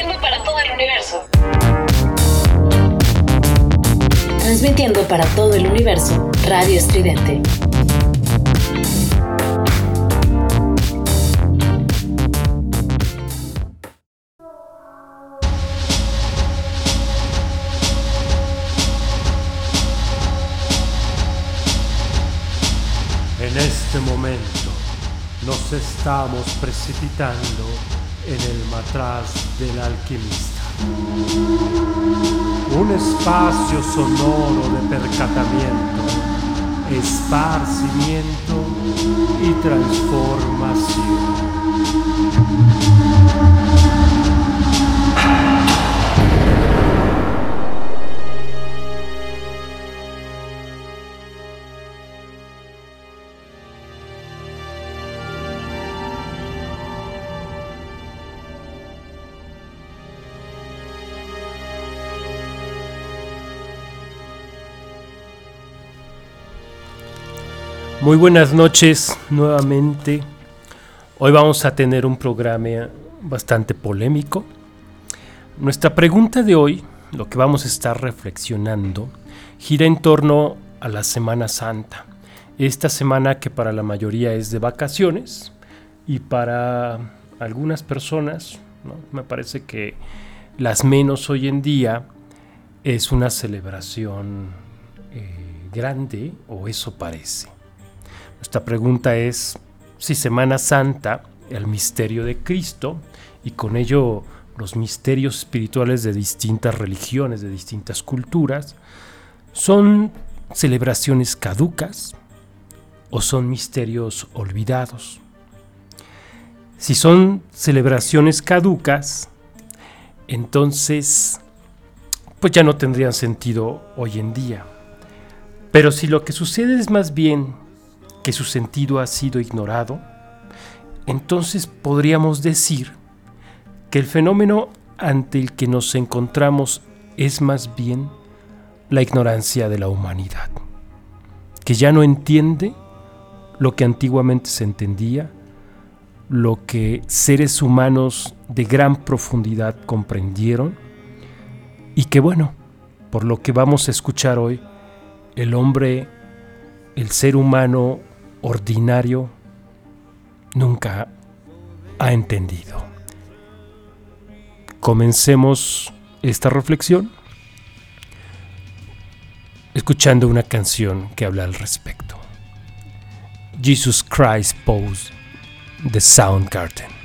Transmitiendo para todo el universo. Transmitiendo para todo el universo, Radio Estridente. En este momento nos estamos precipitando en el matraz del alquimista. Un espacio sonoro de percatamiento, esparcimiento y transformación. Muy buenas noches nuevamente. Hoy vamos a tener un programa bastante polémico. Nuestra pregunta de hoy, lo que vamos a estar reflexionando, gira en torno a la Semana Santa. Esta semana que para la mayoría es de vacaciones y para algunas personas, me parece que las menos hoy en día, es una celebración eh, grande o eso parece. Esta pregunta es si Semana Santa, el misterio de Cristo, y con ello los misterios espirituales de distintas religiones, de distintas culturas, son celebraciones caducas o son misterios olvidados. Si son celebraciones caducas, entonces pues ya no tendrían sentido hoy en día. Pero si lo que sucede es más bien que su sentido ha sido ignorado, entonces podríamos decir que el fenómeno ante el que nos encontramos es más bien la ignorancia de la humanidad, que ya no entiende lo que antiguamente se entendía, lo que seres humanos de gran profundidad comprendieron, y que bueno, por lo que vamos a escuchar hoy, el hombre, el ser humano ordinario nunca ha entendido. Comencemos esta reflexión escuchando una canción que habla al respecto. Jesus Christ Pose de Soundgarden.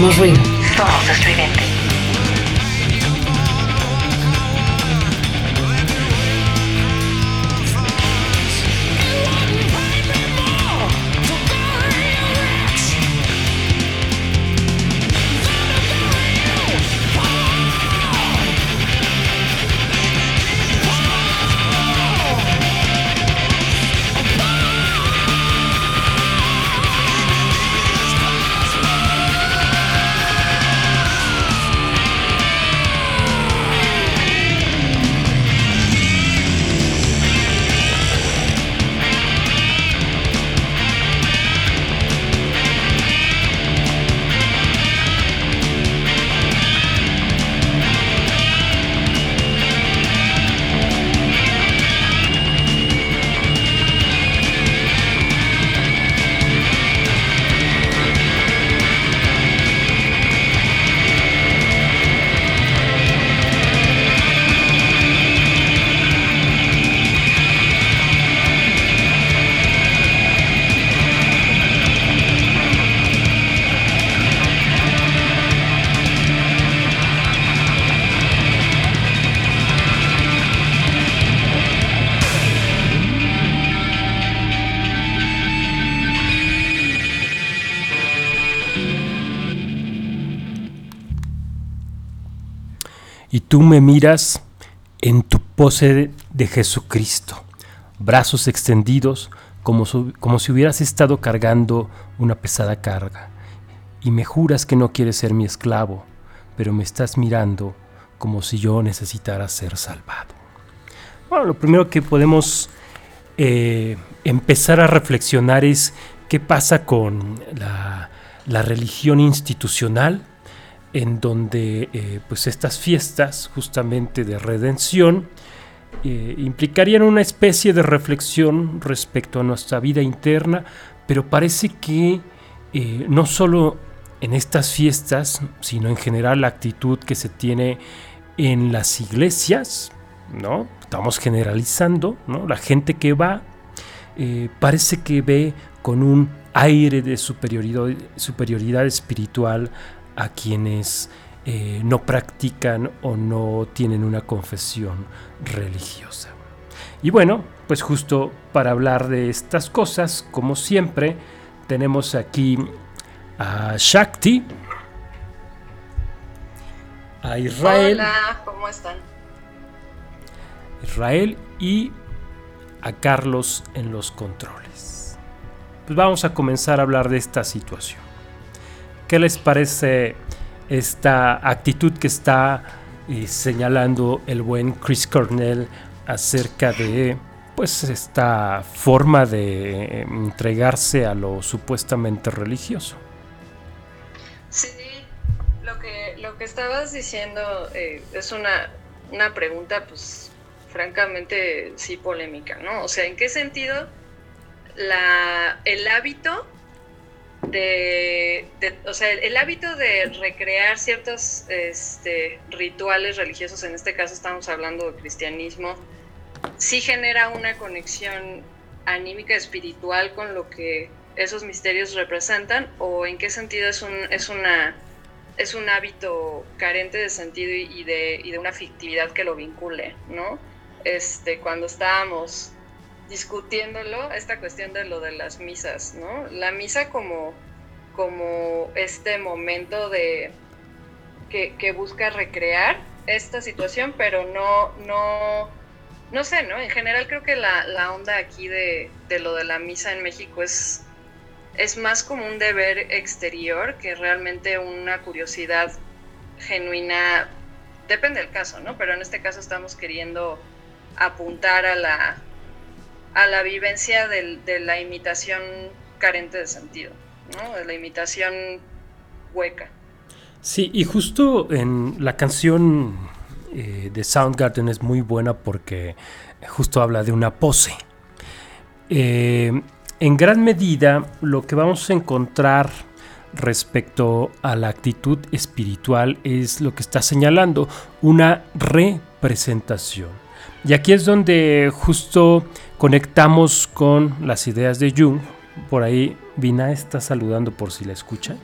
Somos ruido. Estridente. Y tú me miras en tu pose de Jesucristo, brazos extendidos como, si hubieras estado cargando una pesada carga, y me juras que no quieres ser mi esclavo, pero me estás mirando como si yo necesitara ser salvado. Bueno, lo primero que podemos eh, empezar a reflexionar es qué pasa con la religión institucional, en donde eh, pues estas fiestas justamente de redención eh, implicarían una especie de reflexión respecto a nuestra vida interna, pero parece que eh, no solo en estas fiestas, sino en general la actitud que se tiene en las iglesias, ¿no? Estamos generalizando, ¿no? La gente que va parece que ve con un aire de superioridad, superioridad espiritual a quienes eh, no practican o no tienen una confesión religiosa. Y bueno, pues justo para hablar de estas cosas, como siempre, tenemos aquí a Shakti, a Israel. Hola, ¿cómo están? Israel y a Carlos en los controles. Pues vamos a comenzar a hablar de esta situación. ¿Qué les parece esta actitud que está eh, señalando el buen Chris Cornell acerca de pues esta forma de eh, entregarse a lo supuestamente religioso? Sí, lo que, lo que estabas diciendo eh, es una, una pregunta, pues, francamente, sí polémica, ¿no? O sea, ¿en qué sentido la, el hábito de, o sea, el, hábito de recrear ciertos este, rituales religiosos, en este caso estamos hablando de cristianismo, sí genera una conexión anímica, espiritual con lo que esos misterios representan o en qué sentido es un, es una es un hábito carente de sentido y, y de, y de una fictividad que lo vincule, ¿no? Este, cuando estábamos discutiéndolo, esta cuestión de lo de las misas, ¿no? La misa como, como este momento de que, que busca recrear esta situación, pero no, no, no sé, ¿no? En general creo que la, la onda aquí de, de lo de la misa en México es, es más como un deber exterior que realmente una curiosidad genuina. Depende del caso, ¿no? Pero en este caso estamos queriendo apuntar a la, a la vivencia de la imitación carente de sentido, ¿no? De la imitación hueca. Sí, y justo en la canción eh, de Soundgarden es muy buena porque justo habla de una pose. Eh, en gran medida, lo que vamos a encontrar respecto a la actitud espiritual es lo que está señalando, una representación. Y aquí es donde justo conectamos con las ideas de Jung. Por ahí Vina está saludando por si la escucha.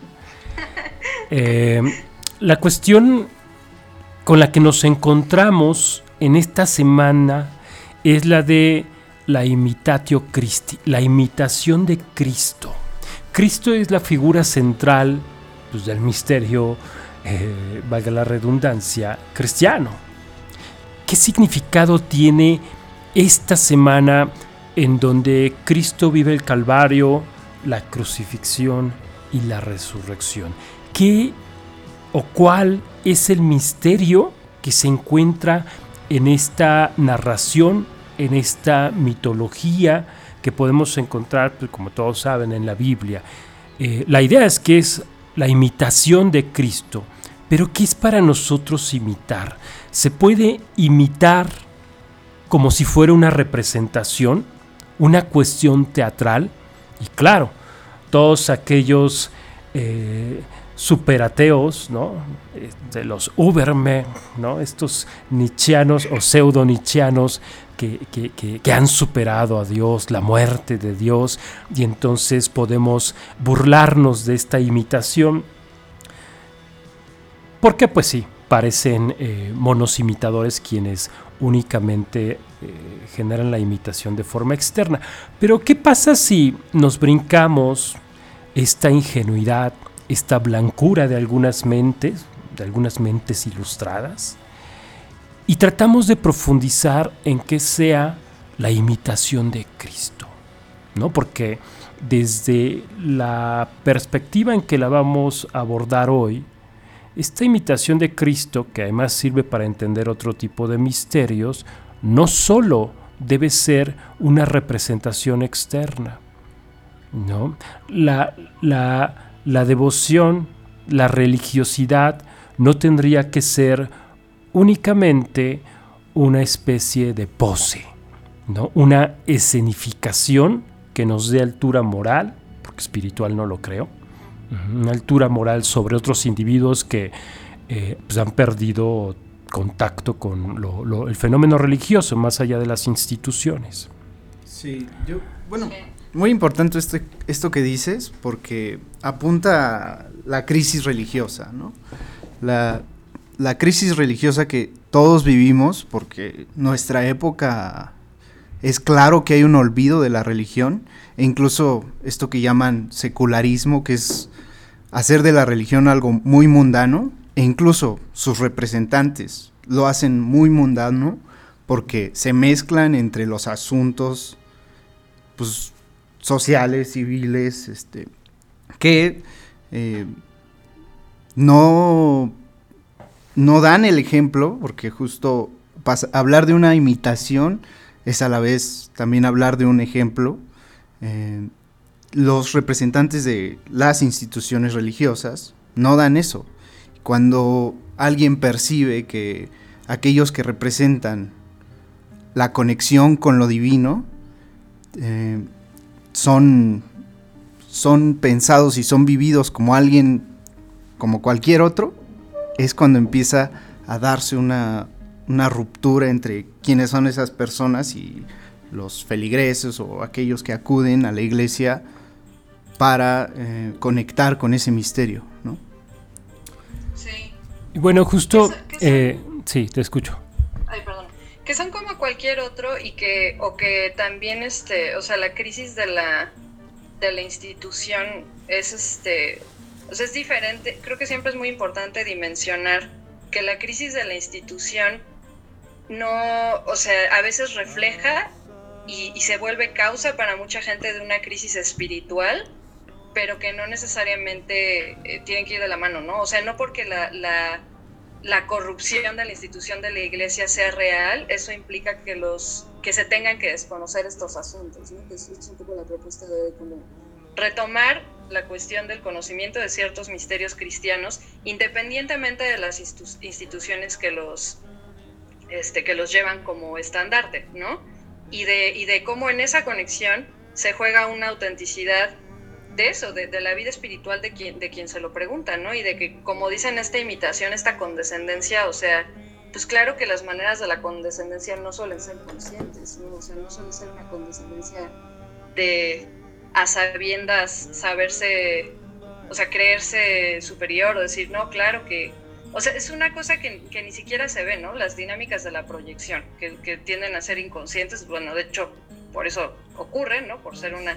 Eh, la cuestión con la que nos encontramos en esta semana es la de la imitatio Christi, la imitación de Cristo. Cristo es la figura central pues, del misterio, eh, valga la redundancia, cristiano. ¿Qué significado tiene esta semana en donde Cristo vive el Calvario, la crucifixión y la resurrección? ¿Qué o cuál es el misterio que se encuentra en esta narración, en esta mitología que podemos encontrar, pues, como todos saben, en la Biblia? Eh, la idea es que es la imitación de Cristo. Pero ¿qué es para nosotros imitar? ¿Se puede imitar como si fuera una representación, una cuestión teatral? Y claro, todos aquellos eh, superateos, ¿no? Eh, de los Ubermen, ¿no? estos nichianos o pseudo-nichianos que, que, han superado a Dios, la muerte de Dios, y entonces podemos burlarnos de esta imitación. Porque pues sí, parecen eh, monos imitadores quienes únicamente eh, generan la imitación de forma externa. Pero ¿qué pasa si nos brincamos esta ingenuidad, esta blancura de algunas mentes, de algunas mentes ilustradas? y tratamos de profundizar en que sea la imitación de Cristo, ¿no? Porque desde la perspectiva en que la vamos a abordar hoy, esta imitación de Cristo, que además sirve para entender otro tipo de misterios, no solo debe ser una representación externa, ¿no? La, la, la devoción, la religiosidad no tendría que ser únicamente una especie de pose, ¿no? una escenificación que nos dé altura moral, porque espiritual no lo creo, una altura moral sobre otros individuos que eh, pues, han perdido contacto con el fenómeno religioso más allá de las instituciones. Sí, yo, bueno, muy importante esto, esto que dices porque apunta a la crisis religiosa, ¿no? La, la crisis religiosa que todos vivimos, porque nuestra época es claro que hay un olvido de la religión, e incluso esto que llaman secularismo, que es hacer de la religión algo muy mundano, e incluso sus representantes lo hacen muy mundano porque se mezclan entre los asuntos pues, sociales, civiles, este, que eh, no no dan el ejemplo, porque justo hablar de una imitación es a la vez también hablar de un ejemplo. Eh, los representantes de las instituciones religiosas no dan eso. Cuando alguien percibe que aquellos que representan la conexión con lo divino eh, son, son pensados y son vividos como alguien, como cualquier otro, es cuando empieza a darse una, ruptura entre quiénes son esas personas y los feligreses o aquellos que acuden a la iglesia para eh, conectar con ese misterio, ¿no? Sí. Bueno, justo, eh, sí, te escucho. Ay, perdón. Que son como cualquier otro y que, o que también, este, o sea, la crisis de la, de la institución es, este, o sea, es diferente, creo que siempre es muy importante dimensionar que la crisis de la institución no, o sea, a veces refleja y, se vuelve causa para mucha gente de una crisis espiritual, pero que no necesariamente eh, tienen que ir de la mano, ¿no? O sea, no porque la, la, la, corrupción de la institución de la iglesia sea real, eso implica que los que se tengan que desconocer estos asuntos, ¿no? es un poco la propuesta de como retomar la cuestión del conocimiento de ciertos misterios cristianos, independientemente de las instituciones que los, este, que los llevan como estandarte, ¿no? Y de, y de cómo en esa conexión se juega una autenticidad de eso, de, la vida espiritual de quien, de se lo pregunta, ¿no? Y de que, como dicen, esta imitación, esta condescendencia, o sea, pues claro que las maneras de la condescendencia no suelen ser conscientes, ¿no? O sea, no suele ser una condescendencia de a sabiendas saberse o sea, creerse superior o decir, no, claro que, o sea, es una cosa que, ni siquiera se ve, ¿no? Las dinámicas de la proyección, que, que, tienden a ser inconscientes, bueno, de hecho, por eso ocurren, ¿no? Por ser una,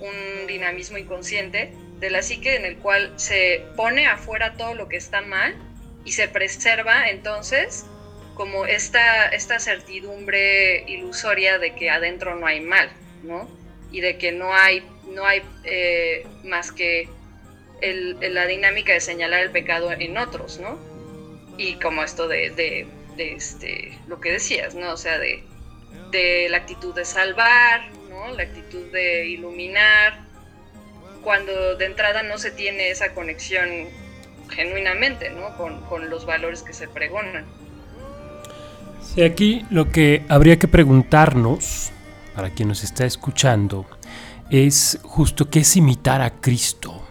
un dinamismo inconsciente de la psique en el cual se pone afuera todo lo que está mal y se preserva entonces como esta, esta certidumbre ilusoria de que adentro no hay mal, ¿no? Y de que no hay, no hay eh, más que la dinámica de señalar el pecado en otros, ¿no? Y como esto de, de, de este, lo que decías, ¿no? O sea, de, de la actitud de salvar, ¿no? La actitud de iluminar, cuando de entrada no se tiene esa conexión genuinamente, ¿no? Con, con los valores que se pregonan. Sí, aquí lo que habría que preguntarnos, para quien nos está escuchando, es justo qué es imitar a Cristo.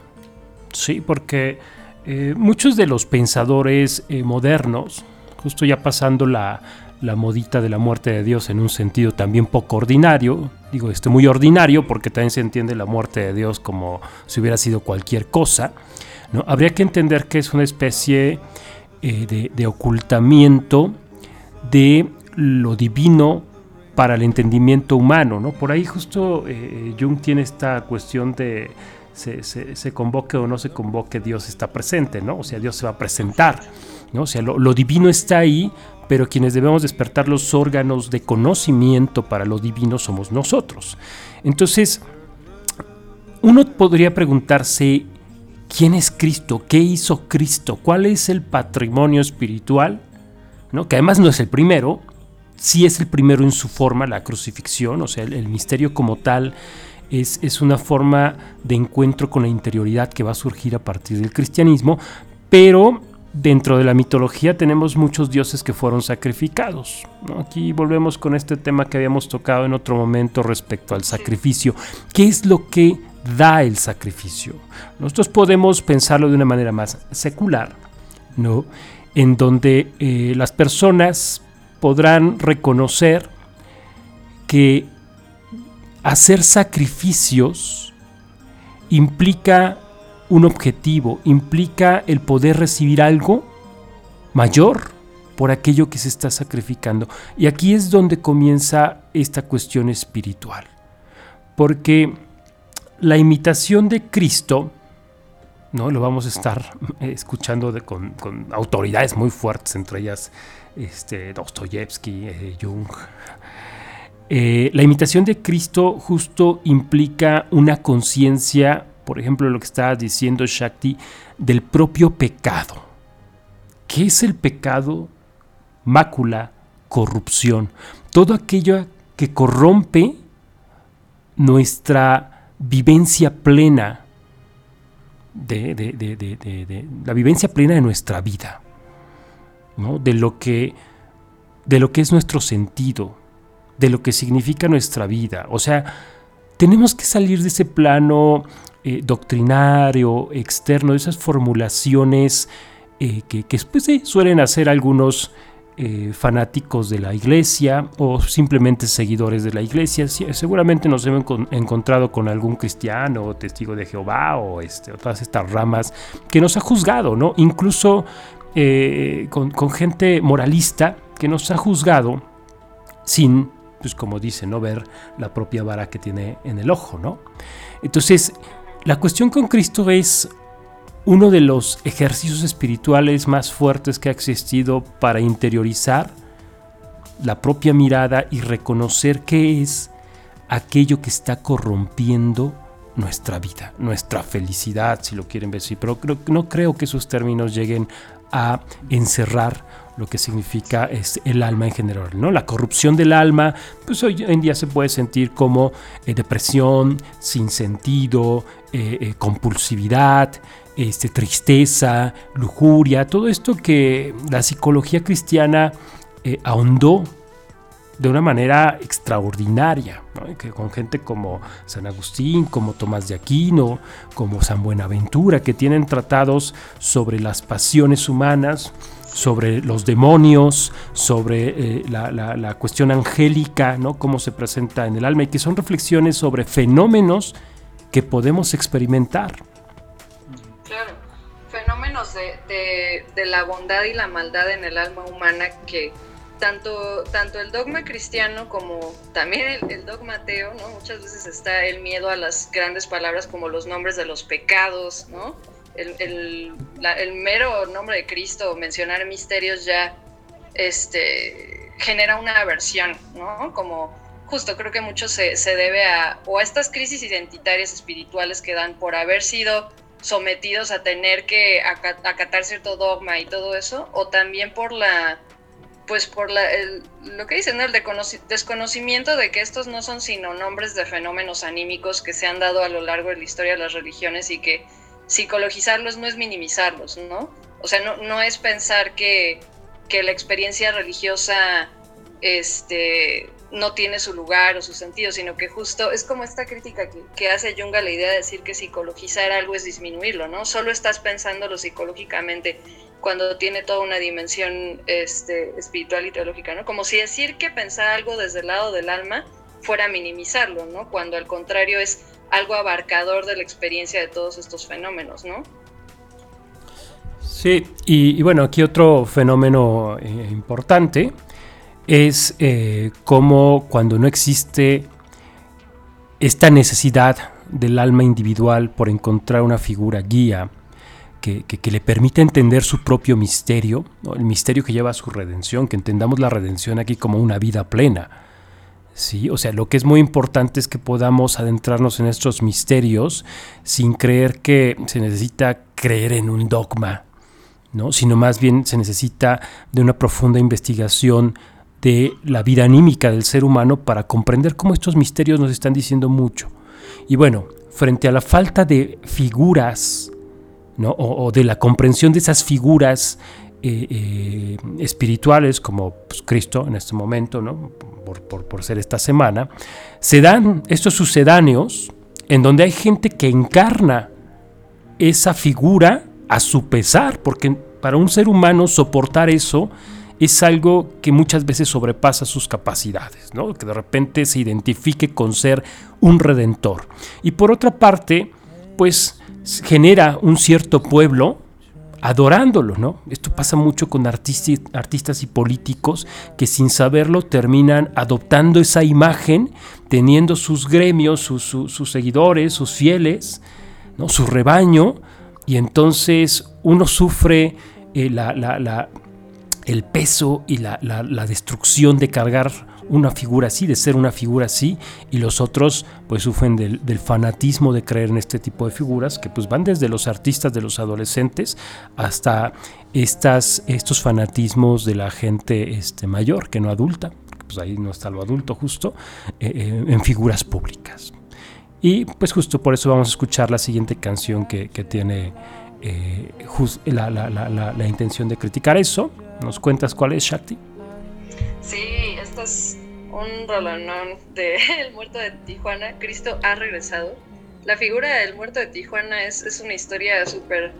Sí, porque eh, muchos de los pensadores eh, modernos, justo ya pasando la, la modita de la muerte de Dios en un sentido también poco ordinario, digo este muy ordinario porque también se entiende la muerte de Dios como si hubiera sido cualquier cosa, ¿no? habría que entender que es una especie eh, de, ocultamiento de lo divino para el entendimiento humano. ¿no? Por ahí justo Jung tiene esta cuestión de se, convoque o no se convoque, Dios está presente, ¿no? O sea, Dios se va a presentar, ¿no? O sea, lo, divino está ahí, pero quienes debemos despertar los órganos de conocimiento para lo divino somos nosotros. Entonces, uno podría preguntarse, ¿quién es Cristo? ¿Qué hizo Cristo? ¿Cuál es el patrimonio espiritual? ¿No? Que además no es el primero, sí es el primero en su forma, la crucifixión, o sea, el misterio como tal es, es, una forma de encuentro con la interioridad que va a surgir a partir del cristianismo, pero dentro de la mitología tenemos muchos dioses que fueron sacrificados. ¿no? Aquí volvemos con este tema que habíamos tocado en otro momento respecto al sacrificio. ¿Qué es lo que da el sacrificio? Nosotros podemos pensarlo de una manera más secular, ¿no? en donde eh, las personas podrán reconocer que hacer sacrificios implica un objetivo, implica el poder recibir algo mayor por aquello que se está sacrificando. Y aquí es donde comienza esta cuestión espiritual. Porque la imitación de Cristo, ¿no? lo vamos a estar escuchando de, con, con, autoridades muy fuertes, entre ellas este, Dostoyevsky, eh, Jung. Eh, la imitación de Cristo justo implica una conciencia por ejemplo, lo que estaba diciendo Shakti, del propio pecado. ¿Qué es el pecado? Mácula, corrupción. Todo aquello que corrompe nuestra vivencia plena, de, la vivencia plena de nuestra vida, ¿no? de, lo que, de lo que es nuestro sentido, de lo que significa nuestra vida. O sea, tenemos que salir de ese plano eh, doctrinario, externo, de esas formulaciones eh, que, que pues, suelen hacer algunos eh, fanáticos de la iglesia o simplemente seguidores de la iglesia. Seguramente nos hemos encontrado con algún cristiano o testigo de Jehová o, este, todas estas ramas que nos ha juzgado, ¿no? Incluso con gente moralista que nos ha juzgado sin pues como dice, no ver la propia vara que tiene en el ojo, ¿no? Entonces, la cuestión con Cristo es uno de los ejercicios espirituales más fuertes que ha existido para interiorizar la propia mirada y reconocer qué es aquello que está corrompiendo nuestra vida, nuestra felicidad, si lo quieren ver así. Pero no creo que esos términos lleguen a encerrar lo que significa es el alma en general, ¿no? La corrupción del alma, pues hoy en día se puede sentir como eh, depresión, sin sentido, eh, eh, compulsividad, este, tristeza, lujuria, todo esto que la psicología cristiana ahondó de una manera extraordinaria, que con gente como San Agustín, como Tomás de Aquino, como San Buenaventura, que tienen tratados sobre las pasiones humanas, sobre los demonios, sobre eh, la, la, cuestión angélica, ¿no? cómo se presenta en el alma, y que son reflexiones sobre fenómenos que podemos experimentar. términos de, la bondad y la maldad en el alma humana que tanto, tanto el dogma cristiano como también el, dogma ateo, ¿no? Muchas veces está el miedo a las grandes palabras como los nombres de los pecados, ¿no? El, el mero nombre de Cristo, mencionar misterios ya este, genera una aversión, ¿no? Como justo creo que mucho se, debe a, o a estas crisis identitarias espirituales que dan por haber sido sometidos a tener que acatar cierto dogma y todo eso, o también por la, pues por la, lo que dicen, el desconocimiento de que estos no son sino nombres de fenómenos anímicos que se han dado a lo largo de la historia de las religiones y que psicologizarlos no es minimizarlos, ¿no? O sea, no, no es pensar que, que la experiencia religiosa este, no tiene su lugar o su sentido, sino que justo es como esta crítica que, hace Jung a la idea de decir que psicologizar algo es disminuirlo, ¿no? Solo estás pensándolo psicológicamente cuando tiene toda una dimensión este, espiritual y teológica, ¿no? Como si decir que pensar algo desde el lado del alma fuera minimizarlo, ¿no? Cuando al contrario es algo abarcador de la experiencia de todos estos fenómenos, ¿no? Sí, y, bueno, aquí otro fenómeno eh, importante es eh, como cuando no existe esta necesidad del alma individual por encontrar una figura guía que, le permita entender su propio misterio, el misterio que lleva a su redención, que entendamos la redención aquí como una vida plena. ¿Sí? O sea, lo que es muy importante es que podamos adentrarnos en estos misterios sin creer que se necesita creer en un dogma, ¿no? sino más bien se necesita de una profunda investigación de la vida anímica del ser humano para comprender cómo estos misterios nos están diciendo mucho. Y bueno, frente a la falta de figuras, ¿no? o, de la comprensión de esas figuras eh, eh, espirituales, como pues, Cristo en este momento, ¿no? por, por ser esta semana, se dan estos sucedáneos en donde hay gente que encarna esa figura a su pesar, porque para un ser humano soportar eso es algo que muchas veces sobrepasa sus capacidades, ¿no? que de repente se identifique con ser un redentor. Y por otra parte, pues genera un cierto pueblo adorándolo, ¿no? Esto pasa mucho con artistas, y políticos que sin saberlo terminan adoptando esa imagen, teniendo sus gremios, sus, seguidores, sus fieles, su rebaño, y entonces uno sufre eh, el peso y la, destrucción de cargar una figura así, de ser una figura así, y los otros pues sufren del, fanatismo de creer en este tipo de figuras, que pues van desde los artistas de los adolescentes hasta estas, estos fanatismos de la gente este, mayor, que no adulta, pues ahí no está lo adulto justo, eh, eh, en figuras públicas. Y pues justo por eso vamos a escuchar la siguiente canción que, tiene eh, la, la intención de criticar eso. ¿Nos cuentas cuál es, Shakti? Sí, esto es un rolonón de El muerto de Tijuana. Cristo ha regresado. La figura del muerto de Tijuana es, es una historia súper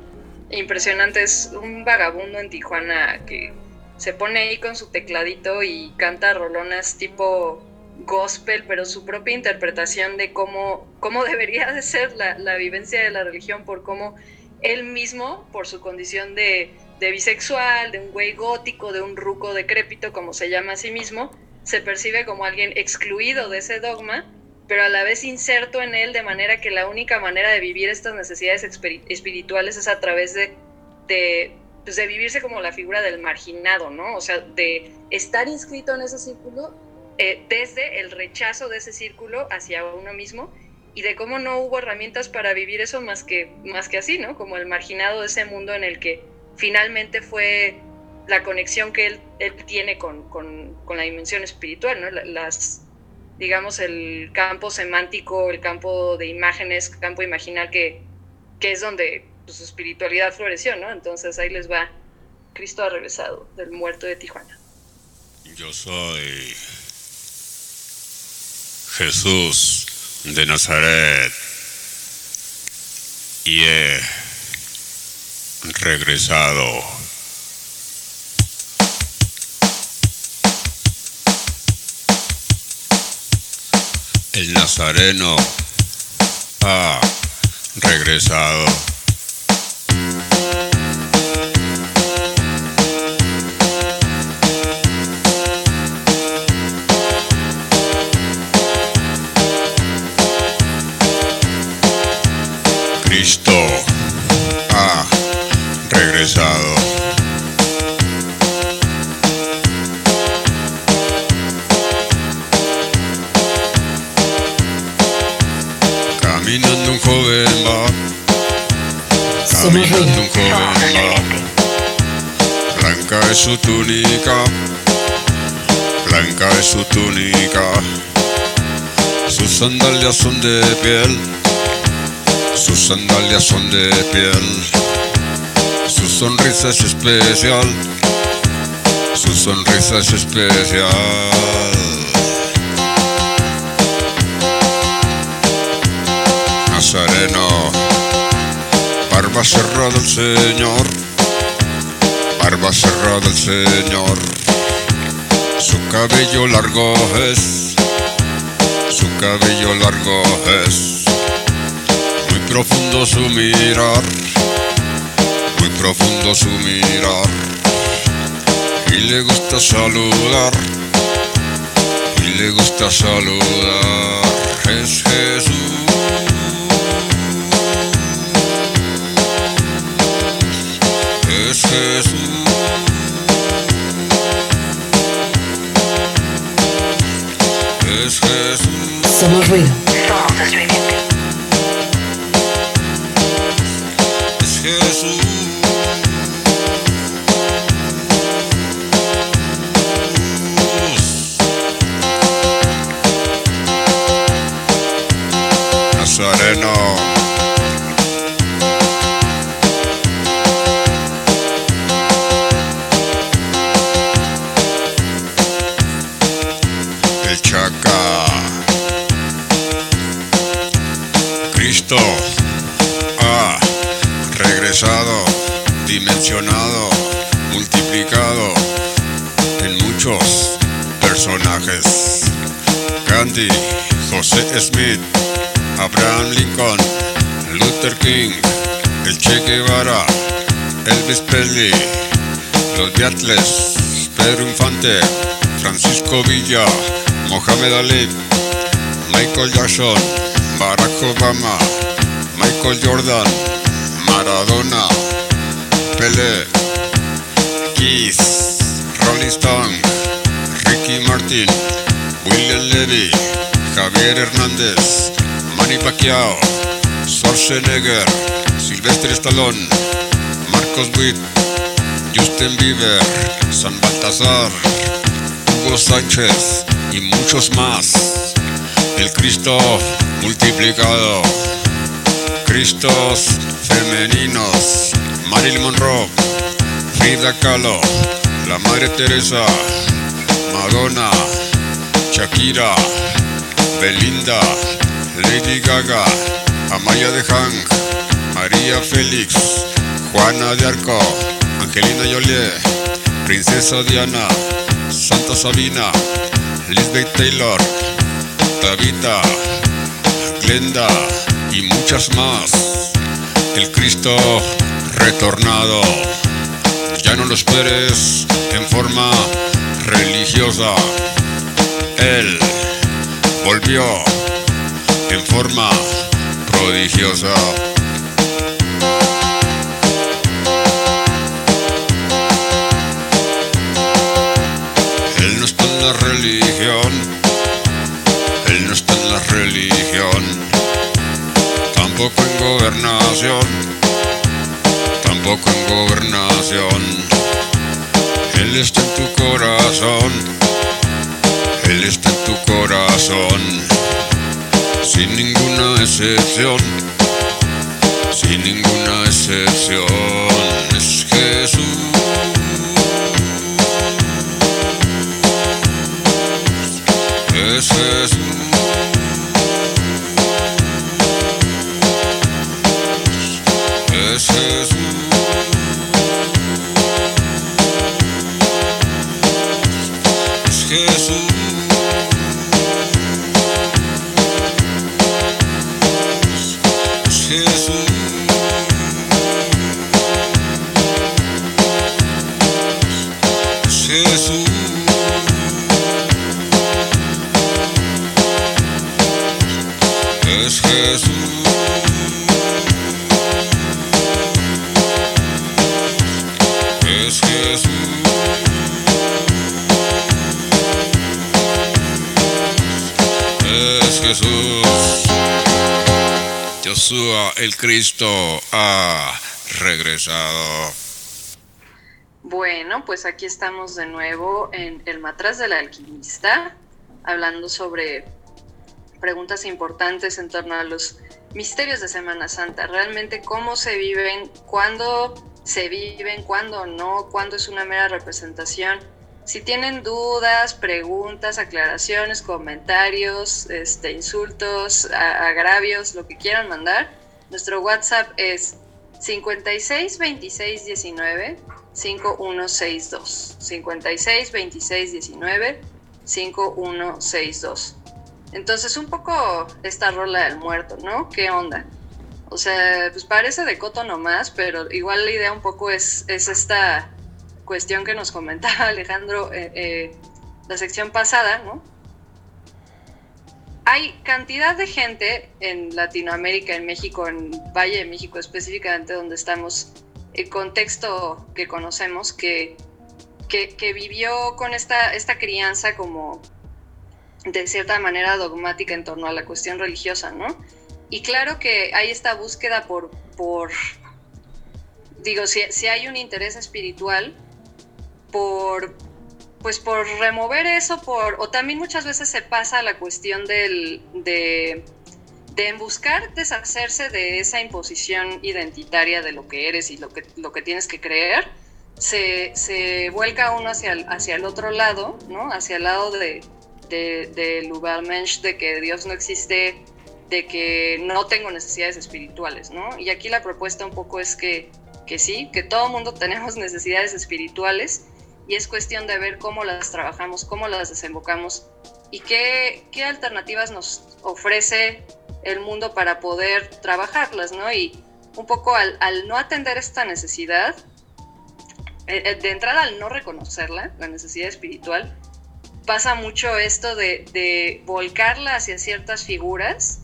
impresionante. Es un vagabundo en Tijuana que se pone ahí con su tecladito y canta rolonas tipo gospel, pero su propia interpretación de cómo, cómo debería de ser la, la vivencia de la religión, por cómo él mismo, por su condición de de bisexual, de un güey gótico, de un ruco decrépito, como se llama a sí mismo, se percibe como alguien excluido de ese dogma, pero a la vez inserto en él de manera que la única manera de vivir estas necesidades espirituales es a través de, pues de vivirse como la figura del marginado, ¿no? O sea, de estar inscrito en ese círculo eh, desde el rechazo de ese círculo hacia uno mismo y de cómo no hubo herramientas para vivir eso más que, más que así, ¿no? Como el marginado de ese mundo en el que finalmente fue la conexión que él, tiene con, la dimensión espiritual, ¿no? Las, digamos, el campo semántico, el campo de imágenes, campo imaginal que, que es donde pues, su espiritualidad floreció, ¿no? Entonces ahí les va, Cristo ha regresado del muerto de Tijuana. Yo soy Jesús de Nazaret y he regresado. El Nazareno ha regresado. Caminando un ruido. joven va. Blanca es su túnica, blanca es su túnica. Sus sandalias son de piel, sus sandalias son de piel. Su sonrisa es especial, su sonrisa es especial. Nazareno, barba cerrada el Señor, barba cerrada el Señor. Su cabello largo es, su cabello largo es, muy profundo su mirar, muy profundo su mirar. Y le gusta saludar, y le gusta saludar. Es Jesús. Jesús. Es Jesús, ruido. Smith, Abraham Lincoln, Luther King, el Che Guevara, Elvis Presley, los Beatles, Pedro Infante, Francisco Villa, Mohamed Ali, Michael Jackson, Barack Obama, Michael Jordan, Maradona, Pelé, Kiss, Rolling Stone, Ricky Martin, William Levy, Javier Hernández, Manny Pacquiao, Schwarzenegger, Sylvester Stallone, Marcos Witt, Justin Bieber, San Baltasar, Hugo Sánchez y muchos más. El Cristo multiplicado. Cristos femeninos. Marilyn Monroe, Frida Kahlo, la Madre Teresa, Madonna, Shakira, Belinda, Lady Gaga, Amaya de Hank, María Félix, Juana de Arco, Angelina Jolie, Princesa Diana, Santa Sabina, Lisbeth Taylor, Tabita, Glenda y muchas más. El Cristo retornado. Ya no lo esperes en forma religiosa. Él volvió en forma prodigiosa. Él no está en la religión. Él no está en la religión. Tampoco en gobernación. Tampoco en gobernación. Él está en tu corazón. Él está en tu corazón. Sin ninguna excepción. Sin ninguna excepción. Es Jesús. Es Jesús. El Cristo ha regresado. Bueno, pues aquí estamos de nuevo en El Matraz del Alquimista, hablando sobre preguntas importantes en torno a los misterios de Semana Santa. Realmente cómo se viven, cuándo se viven, cuándo no, cuándo es una mera representación. Si tienen dudas, preguntas, aclaraciones, comentarios, este, insultos, agravios, lo que quieran mandar, nuestro WhatsApp es 56 26 19 5162. 56 26 19 5162. Entonces, un poco esta rola del muerto, ¿no? ¿Qué onda? O sea, pues parece de coto nomás, pero igual la idea un poco es, es esta cuestión que nos comentaba Alejandro eh, eh, la sección pasada, ¿no? Hay cantidad de gente en Latinoamérica, en México, en Valle de México específicamente, donde estamos, el contexto que conocemos, que, que, vivió con esta, esta crianza como de cierta manera dogmática en torno a la cuestión religiosa, ¿no? Y claro que hay esta búsqueda por, por digo, si, si hay un interés espiritual, por, pues por remover eso, por, o también muchas veces se pasa a la cuestión del, de, de buscar deshacerse de esa imposición identitaria de lo que eres y lo que, lo que tienes que creer, se, se vuelca uno hacia el, hacia el otro lado, ¿no? Hacia el lado de, de, de de que Dios no existe, de que no tengo necesidades espirituales, ¿no? Y aquí la propuesta un poco es que, que sí, que todo mundo tenemos necesidades espirituales y es cuestión de ver cómo las trabajamos, cómo las desembocamos y qué, qué alternativas nos ofrece el mundo para poder trabajarlas, ¿no? Y un poco al, no atender esta necesidad, eh, de entrada al no reconocerla, la necesidad espiritual, pasa mucho esto de, de, volcarla hacia ciertas figuras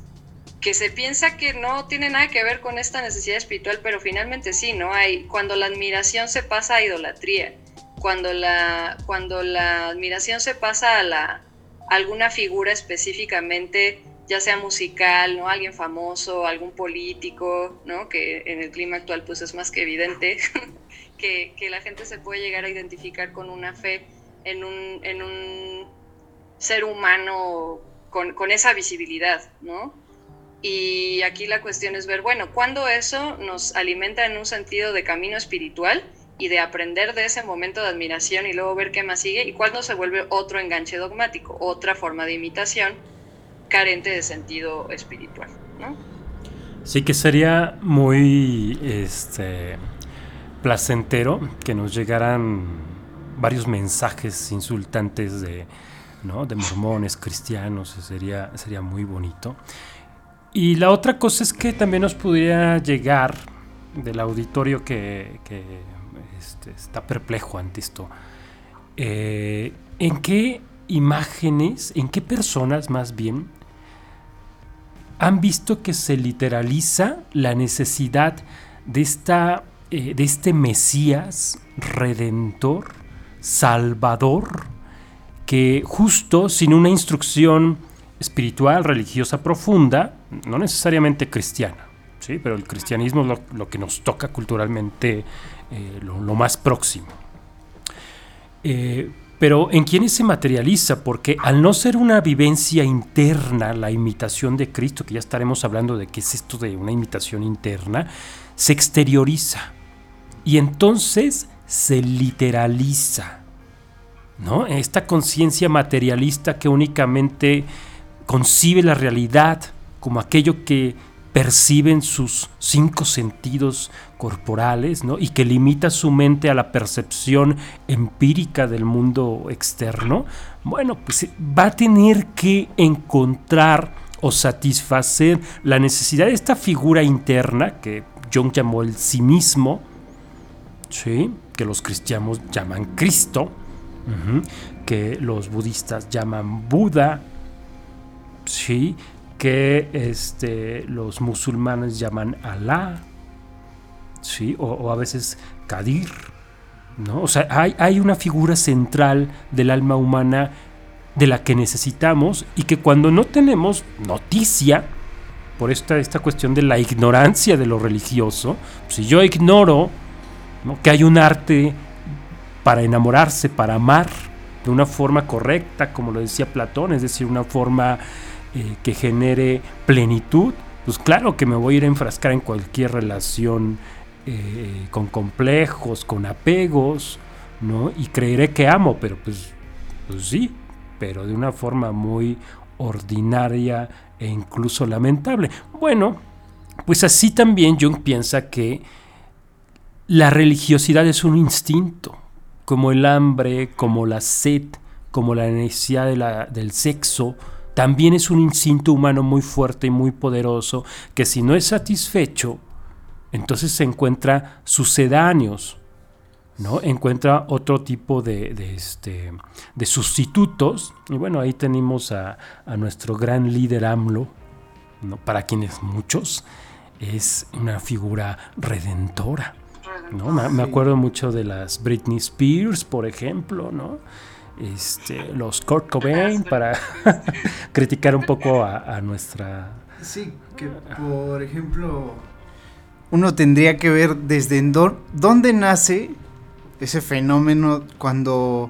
que se piensa que no tiene nada que ver con esta necesidad espiritual, pero finalmente sí, ¿no? Hay, cuando la admiración se pasa a idolatría, cuando la, cuando la admiración se pasa a, la, a alguna figura específicamente, ya sea musical, ¿no? Alguien famoso, algún político, ¿no? Que en el clima actual pues es más que evidente que, que la gente se puede llegar a identificar con una fe en un, en un ser humano con, con, esa visibilidad, ¿no? Y aquí la cuestión es ver, bueno, ¿cuándo eso nos alimenta en un sentido de camino espiritual y de aprender de ese momento de admiración y luego ver qué más sigue? ¿Y cuándo se vuelve otro enganche dogmático, otra forma de imitación carente de sentido espiritual, ¿no? Sí que sería muy este, placentero que nos llegaran varios mensajes insultantes de, ¿no? de mormones, cristianos, sería, sería muy bonito. Y la otra cosa es que también nos pudiera llegar del auditorio que, que este, está perplejo ante esto. Eh, ¿En qué imágenes, en qué personas más bien, han visto que se literaliza la necesidad de, esta, eh, de este Mesías redentor, salvador, que justo sin una instrucción espiritual, religiosa profunda, no necesariamente cristiana, ¿sí? pero el cristianismo es lo, lo que nos toca culturalmente eh, lo, más próximo. Eh, pero ¿en quiénes se materializa? Porque al no ser una vivencia interna, la imitación de Cristo, que ya estaremos hablando de qué es esto de una imitación interna, se exterioriza y entonces se literaliza. ¿no? Esta conciencia materialista que únicamente concibe la realidad como aquello que perciben sus cinco sentidos corporales ¿no? y que limita su mente a la percepción empírica del mundo externo, bueno, pues va a tener que encontrar o satisfacer la necesidad de esta figura interna que Jung llamó el sí mismo, ¿sí? que los cristianos llaman Cristo, que los budistas llaman Buda, ¿sí? Que este, los musulmanes llaman Alá, ¿sí? o, a veces Kadir. ¿no? O sea, hay, hay una figura central del alma humana de la que necesitamos y que cuando no tenemos noticia, por esta, esta cuestión de la ignorancia de lo religioso. Si yo ignoro ¿no? que hay un arte para enamorarse, para amar de una forma correcta, como lo decía Platón, es decir, una forma eh, que genere plenitud, pues claro que me voy a ir a enfrascar en cualquier relación eh, con complejos, con apegos, ¿no? Y creeré que amo, pero pues, pues sí, pero de una forma muy ordinaria e incluso lamentable. Bueno, pues así también Jung piensa que la religiosidad es un instinto, como el hambre, como la sed, como la necesidad del sexo, también es un instinto humano muy fuerte y muy poderoso que si no es satisfecho, entonces se encuentra sucedáneos, ¿no? Encuentra otro tipo de, de, este, de sustitutos. Y bueno, ahí tenemos a, a nuestro gran líder AMLO, ¿no? para quienes muchos es una figura redentora. ¿no? Me, me acuerdo mucho de las Britney Spears, por ejemplo, ¿no? Este, los Kurt Cobain para criticar un poco a, a, nuestra... Sí, que por ejemplo uno tendría que ver desde dónde nace ese fenómeno cuando,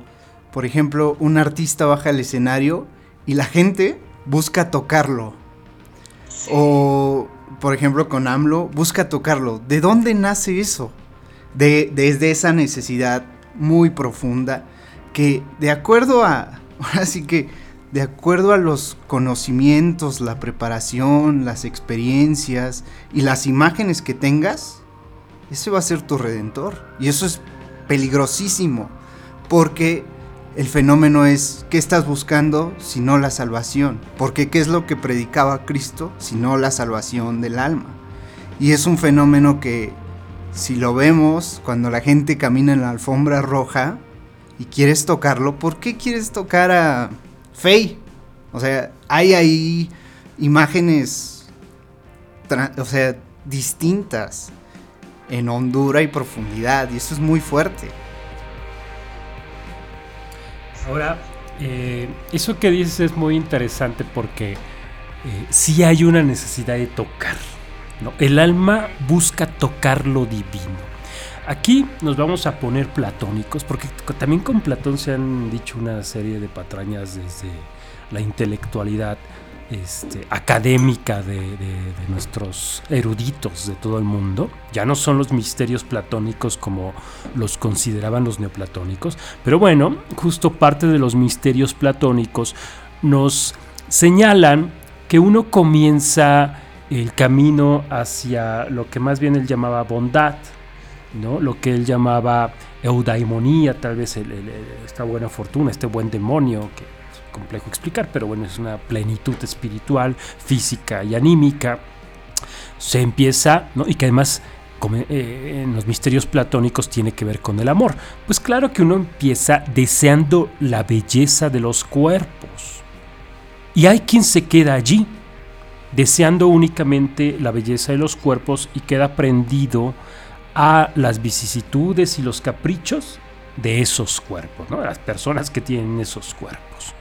por ejemplo, un artista baja al escenario y la gente busca tocarlo. Sí. O, por ejemplo, con AMLO, busca tocarlo. ¿De dónde nace eso? De, desde esa necesidad muy profunda que de acuerdo a, ahora sí que, de acuerdo a los conocimientos, la preparación, las experiencias y las imágenes que tengas, ese va a ser tu redentor. Y eso es peligrosísimo, porque el fenómeno es, ¿qué estás buscando si no la salvación? Porque ¿qué es lo que predicaba Cristo si no la salvación del alma? Y es un fenómeno que, si lo vemos, cuando la gente camina en la alfombra roja, y quieres tocarlo, ¿por qué quieres tocar a Faye? O sea, hay ahí imágenes, o sea, distintas en hondura y profundidad, y eso es muy fuerte. Ahora, eh, eso que dices es muy interesante porque eh, sí hay una necesidad de tocar. ¿no? El alma busca tocar lo divino. Aquí nos vamos a poner platónicos, porque también con Platón se han dicho una serie de patrañas desde la intelectualidad este, académica de, de, de, nuestros eruditos de todo el mundo. Ya no son los misterios platónicos como los consideraban los neoplatónicos, pero bueno, justo parte de los misterios platónicos nos señalan que uno comienza el camino hacia lo que más bien él llamaba bondad, ¿no? lo que él llamaba eudaimonía, tal vez esta buena fortuna, este buen demonio, que es complejo explicar, pero bueno, es una plenitud espiritual, física y anímica. Se empieza, ¿no? y que además eh, en los misterios platónicos tiene que ver con el amor. Pues claro que uno empieza deseando la belleza de los cuerpos. Y hay quien se queda allí, deseando únicamente la belleza de los cuerpos y queda prendido a las vicisitudes y los caprichos de esos cuerpos, ¿no? las personas que tienen esos cuerpos.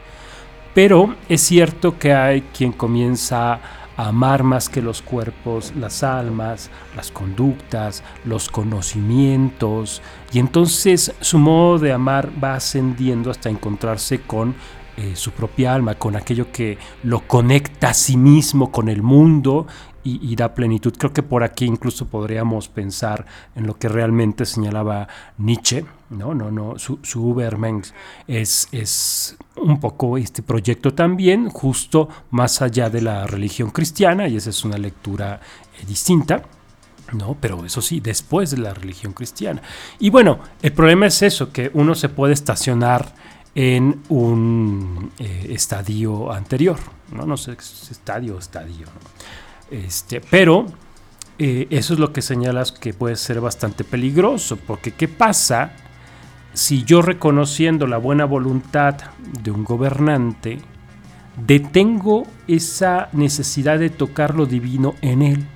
Pero es cierto que hay quien comienza a amar más que los cuerpos, las almas, las conductas, los conocimientos, y entonces su modo de amar va ascendiendo hasta encontrarse con eh, su propia alma, con aquello que lo conecta a sí mismo con el mundo y, da plenitud. Creo que por aquí incluso podríamos pensar en lo que realmente señalaba Nietzsche, no, no, no, su, su Ubermensch es, es un poco este proyecto también, justo más allá de la religión cristiana, y esa es una lectura eh, distinta. No, pero eso sí, después de la religión cristiana. Y bueno, el problema es eso, que uno se puede estacionar en un eh, estadio anterior, no, no sé, estadio, estadio, ¿no? Este, pero eh, eso es lo que señalas que puede ser bastante peligroso, porque ¿qué pasa si yo reconociendo la buena voluntad de un gobernante, detengo esa necesidad de tocar lo divino en él?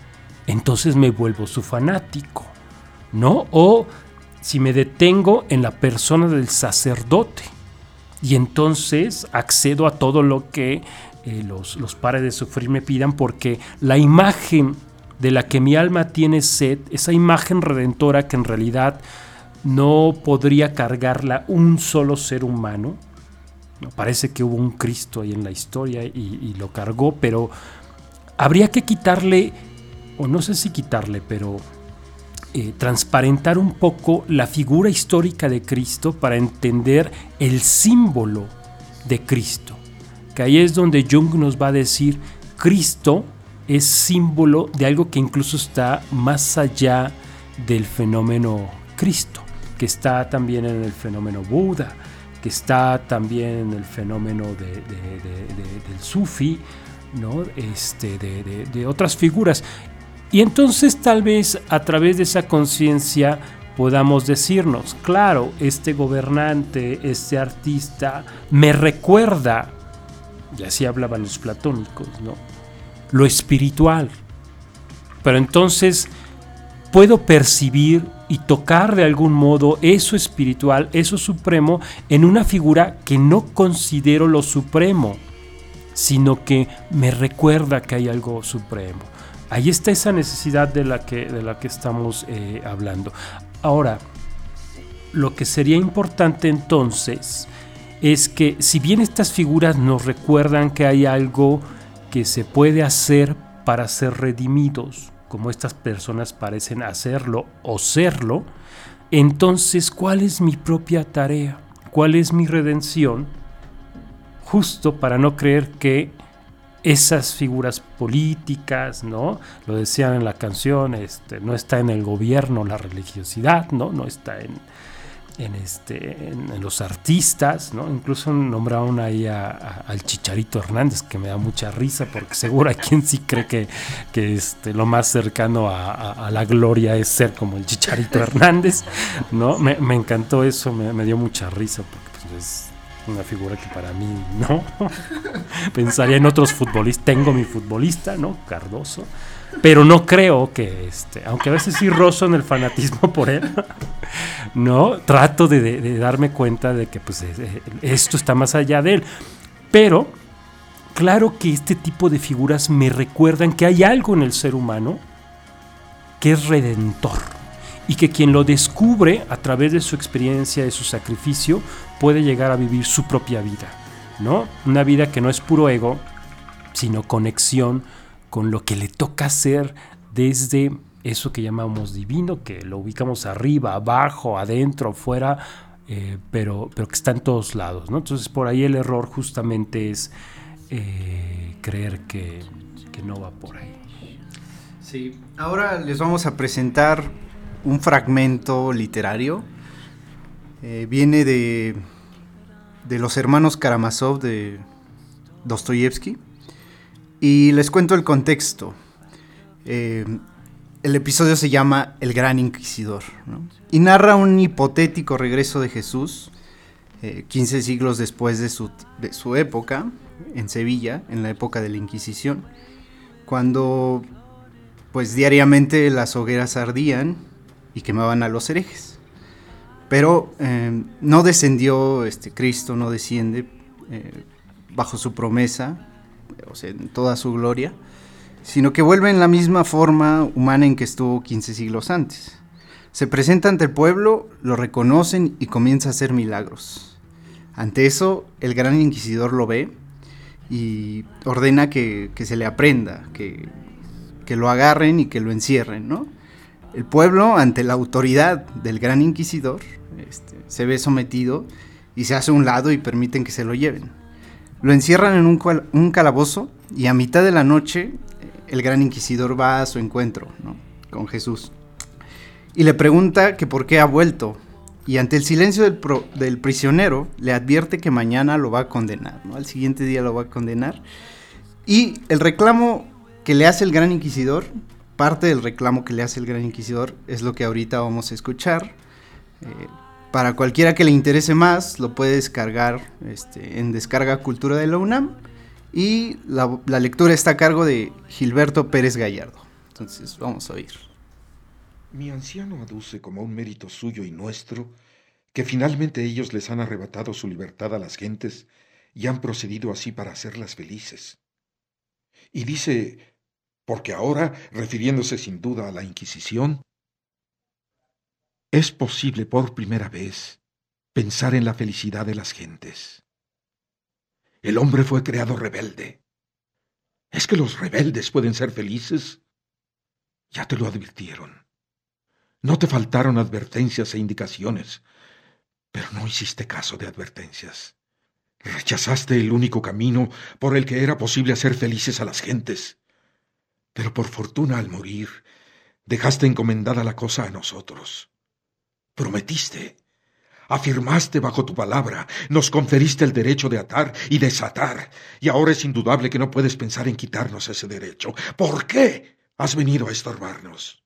Entonces me vuelvo su fanático, ¿no? O si me detengo en la persona del sacerdote y entonces accedo a todo lo que eh, los, los pares de sufrir me pidan, porque la imagen de la que mi alma tiene sed, esa imagen redentora que en realidad no podría cargarla un solo ser humano, parece que hubo un Cristo ahí en la historia y, lo cargó, pero habría que quitarle, o no sé si quitarle, pero eh, transparentar un poco la figura histórica de Cristo para entender el símbolo de Cristo. Que ahí es donde Jung nos va a decir, Cristo es símbolo de algo que incluso está más allá del fenómeno Cristo, que está también en el fenómeno Buda, que está también en el fenómeno del sufi, ¿no? este, de, otras figuras. Y entonces tal vez a través de esa conciencia podamos decirnos, claro, este gobernante, este artista, me recuerda, y así hablaban los platónicos, ¿no? Lo espiritual. Pero entonces puedo percibir y tocar de algún modo eso espiritual, eso supremo, en una figura que no considero lo supremo, sino que me recuerda que hay algo supremo. Ahí está esa necesidad de la que, de la que estamos eh, hablando. Ahora, lo que sería importante entonces es que si bien estas figuras nos recuerdan que hay algo que se puede hacer para ser redimidos, como estas personas parecen hacerlo o serlo, entonces ¿cuál es mi propia tarea? ¿Cuál es mi redención? Justo para no creer que esas figuras políticas, ¿no? Lo decían en la canción, este, no está en el gobierno la religiosidad, ¿no? No está en, en, este, en, los artistas, ¿no? Incluso nombraron ahí al Chicharito Hernández, que me da mucha risa, porque seguro hay quien sí cree que, que este, lo más cercano a, la gloria es ser como el Chicharito Hernández, ¿no? Me, encantó eso, me, dio mucha risa, porque pues, es una figura que para mí no. Pensaría en otros futbolistas, tengo mi futbolista, ¿no? Cardoso pero no creo que, este, aunque a veces sí rozo en el fanatismo por él, no, trato de, darme cuenta de que pues, eh, esto está más allá de él. Pero, claro que este tipo de figuras me recuerdan que hay algo en el ser humano que es redentor y que quien lo descubre a través de su experiencia, de su sacrificio, puede llegar a vivir su propia vida, ¿no? Una vida que no es puro ego, sino conexión con lo que le toca hacer desde eso que llamamos divino, que lo ubicamos arriba, abajo, adentro, fuera, eh, pero, pero que está en todos lados. ¿no? Entonces por ahí el error justamente es eh, creer que, no va por ahí. Sí, ahora les vamos a presentar un fragmento literario. Eh, viene de, de los hermanos Karamazov de Dostoyevsky. Y les cuento el contexto. Eh, el episodio se llama El Gran Inquisidor y narra un hipotético regreso de Jesús 15 eh, siglos después de su, de su, época en Sevilla, en la época de la Inquisición, cuando pues diariamente las hogueras ardían y quemaban a los herejes. Pero eh, no descendió este Cristo, no desciende bajo su promesa o sea, en toda su gloria, sino que vuelve en la misma forma humana en que estuvo 15 siglos antes. Se presenta ante el pueblo, lo reconocen y comienza a hacer milagros. Ante eso, el gran inquisidor lo ve y ordena que, se le aprenda, que, lo agarren y que lo encierren, ¿no? El pueblo, ante la autoridad del gran inquisidor, este, se ve sometido y se hace a un lado y permiten que se lo lleven. Lo encierran en un, calabozo y a mitad de la noche el gran inquisidor va a su encuentro con Jesús y le pregunta que por qué ha vuelto. Y ante el silencio del, prisionero le advierte que mañana lo va a condenar, ¿no? al siguiente día lo va a condenar. Y el reclamo que le hace el gran inquisidor, parte del reclamo que le hace el gran inquisidor es lo que ahorita vamos a escuchar. Eh, para cualquiera que le interese más, lo puede descargar este, en Descarga Cultura de la UNAM. Y la, la, lectura está a cargo de Gilberto Pérez Gallardo. Entonces, vamos a oír. Mi anciano aduce como un mérito suyo y nuestro que finalmente ellos les han arrebatado su libertad a las gentes y han procedido así para hacerlas felices. Y dice, porque ahora, refiriéndose sin duda a la Inquisición, es posible por primera vez pensar en la felicidad de las gentes. El hombre fue creado rebelde. ¿Es que los rebeldes pueden ser felices? Ya te lo advirtieron. No te faltaron advertencias e indicaciones, pero no hiciste caso de advertencias. Rechazaste el único camino por el que era posible hacer felices a las gentes. Pero por fortuna al morir, dejaste encomendada la cosa a nosotros. Prometiste, afirmaste bajo tu palabra, nos conferiste el derecho de atar y desatar, y ahora es indudable que no puedes pensar en quitarnos ese derecho. ¿Por qué has venido a estorbarnos?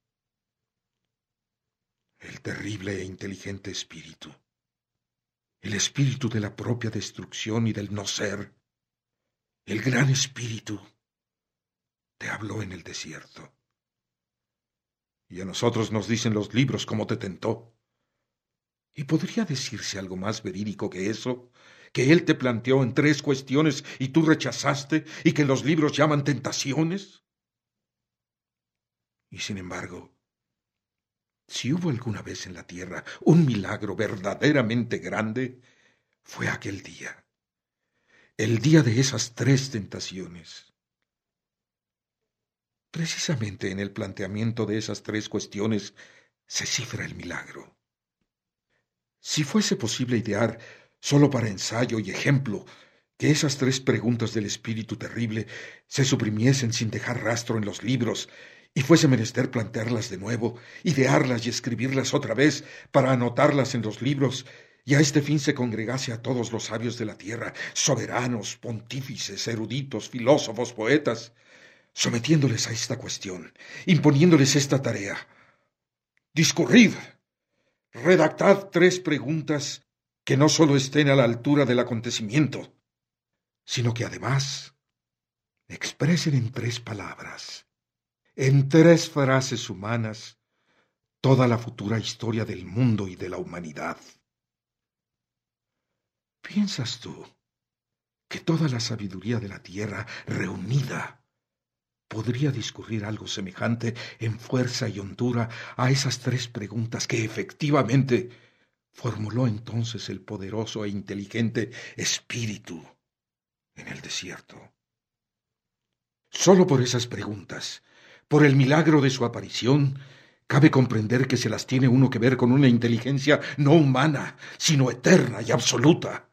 El terrible e inteligente espíritu el espíritu de la propia destrucción y del no ser, el gran espíritu, te habló en el desierto. Y a nosotros nos dicen los libros cómo te tentó. ¿Y podría decirse algo más verídico que eso? Que él te planteó en tres cuestiones y tú rechazaste y que los libros llaman tentaciones. Y sin embargo, si hubo alguna vez en la tierra un milagro verdaderamente grande, fue aquel día, el día de esas tres tentaciones. Precisamente en el planteamiento de esas tres cuestiones se cifra el milagro. Si fuese posible idear, solo para ensayo y ejemplo, que esas tres preguntas del espíritu terrible se suprimiesen sin dejar rastro en los libros y fuese menester plantearlas de nuevo, idearlas y escribirlas otra vez para anotarlas en los libros, y a este fin se congregase a todos los sabios de la tierra, soberanos, pontífices, eruditos, filósofos, poetas, sometiéndoles a esta cuestión, imponiéndoles esta tarea. Discurrid, redactad tres preguntas que no sólo estén a la altura del acontecimiento, sino que además expresen en tres palabras en tres frases humanas toda la futura historia del mundo y de la humanidad. ¿Piensas tú que toda la sabiduría de la tierra reunida podría discurrir algo semejante en fuerza y hondura a esas tres preguntas que efectivamente formuló entonces el poderoso e inteligente espíritu en el desierto? Solo por esas preguntas por el milagro de su aparición, cabe comprender que se las tiene uno que ver con una inteligencia no humana, sino eterna y absoluta.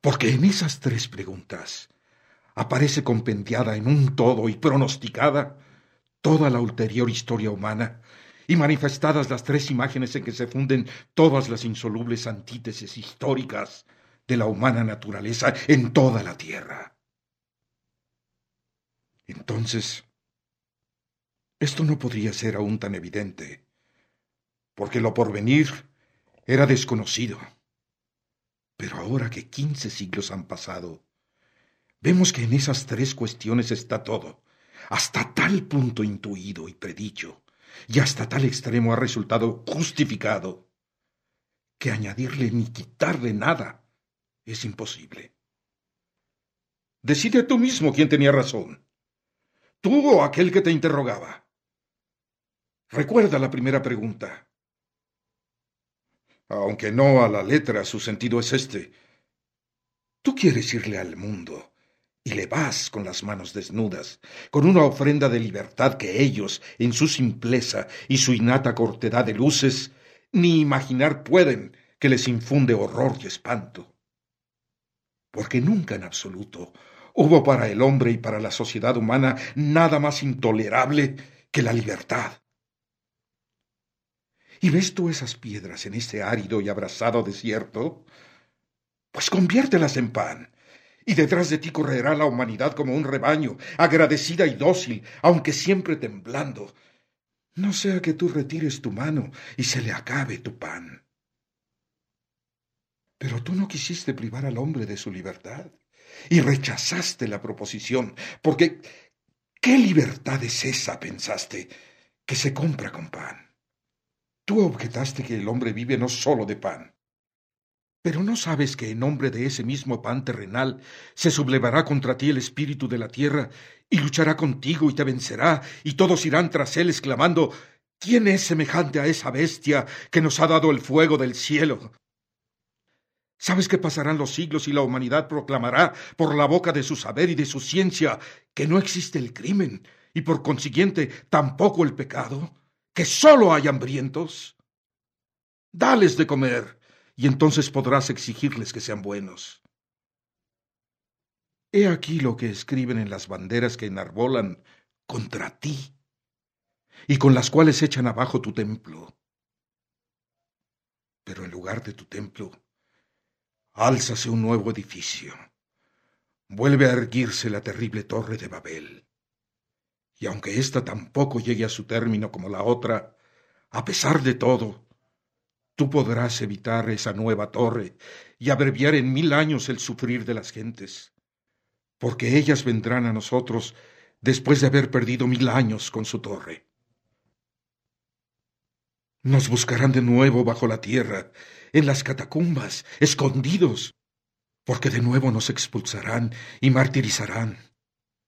Porque en esas tres preguntas aparece compendiada en un todo y pronosticada toda la ulterior historia humana, y manifestadas las tres imágenes en que se funden todas las insolubles antítesis históricas de la humana naturaleza en toda la tierra. Entonces, esto no podría ser aún tan evidente, porque lo porvenir era desconocido. Pero ahora que quince siglos han pasado, vemos que en esas tres cuestiones está todo, hasta tal punto intuido y predicho, y hasta tal extremo ha resultado justificado, que añadirle ni quitarle nada es imposible. Decide tú mismo quién tenía razón, tú o aquel que te interrogaba. Recuerda la primera pregunta. Aunque no a la letra, su sentido es este. Tú quieres irle al mundo y le vas con las manos desnudas, con una ofrenda de libertad que ellos, en su simpleza y su innata cortedad de luces, ni imaginar pueden que les infunde horror y espanto. Porque nunca en absoluto hubo para el hombre y para la sociedad humana nada más intolerable que la libertad. ¿Y ves tú esas piedras en este árido y abrasado desierto? Pues conviértelas en pan, y detrás de ti correrá la humanidad como un rebaño, agradecida y dócil, aunque siempre temblando. No sea que tú retires tu mano y se le acabe tu pan. Pero tú no quisiste privar al hombre de su libertad y rechazaste la proposición, porque ¿qué libertad es esa, pensaste, que se compra con pan? Tú objetaste que el hombre vive no sólo de pan, Pero no sabes que en nombre de ese mismo pan terrenal se sublevará contra ti el espíritu de la tierra y luchará contigo y te vencerá, y todos irán tras él exclamando ¿Quién es semejante a esa bestia que nos ha dado el fuego del cielo? ¿Sabes que pasarán los siglos y la humanidad proclamará por la boca de su saber y de su ciencia que no existe el crimen y por consiguiente tampoco el pecado? ¿Que sólo hay hambrientos? Dales de comer y entonces podrás exigirles que sean buenos. He aquí lo que escriben en las banderas que enarbolan contra ti y con las cuales echan abajo tu templo. Pero en lugar de tu templo, álzase un nuevo edificio. Vuelve a erguirse la terrible torre de Babel. Y aunque ésta tampoco llegue a su término como la otra, a pesar de todo, tú podrás evitar esa nueva torre y abreviar en mil años el sufrir de las gentes, porque ellas vendrán a nosotros después de haber perdido mil años con su torre. Nos buscarán de nuevo bajo la tierra, en las catacumbas, escondidos, porque de nuevo nos expulsarán y martirizarán.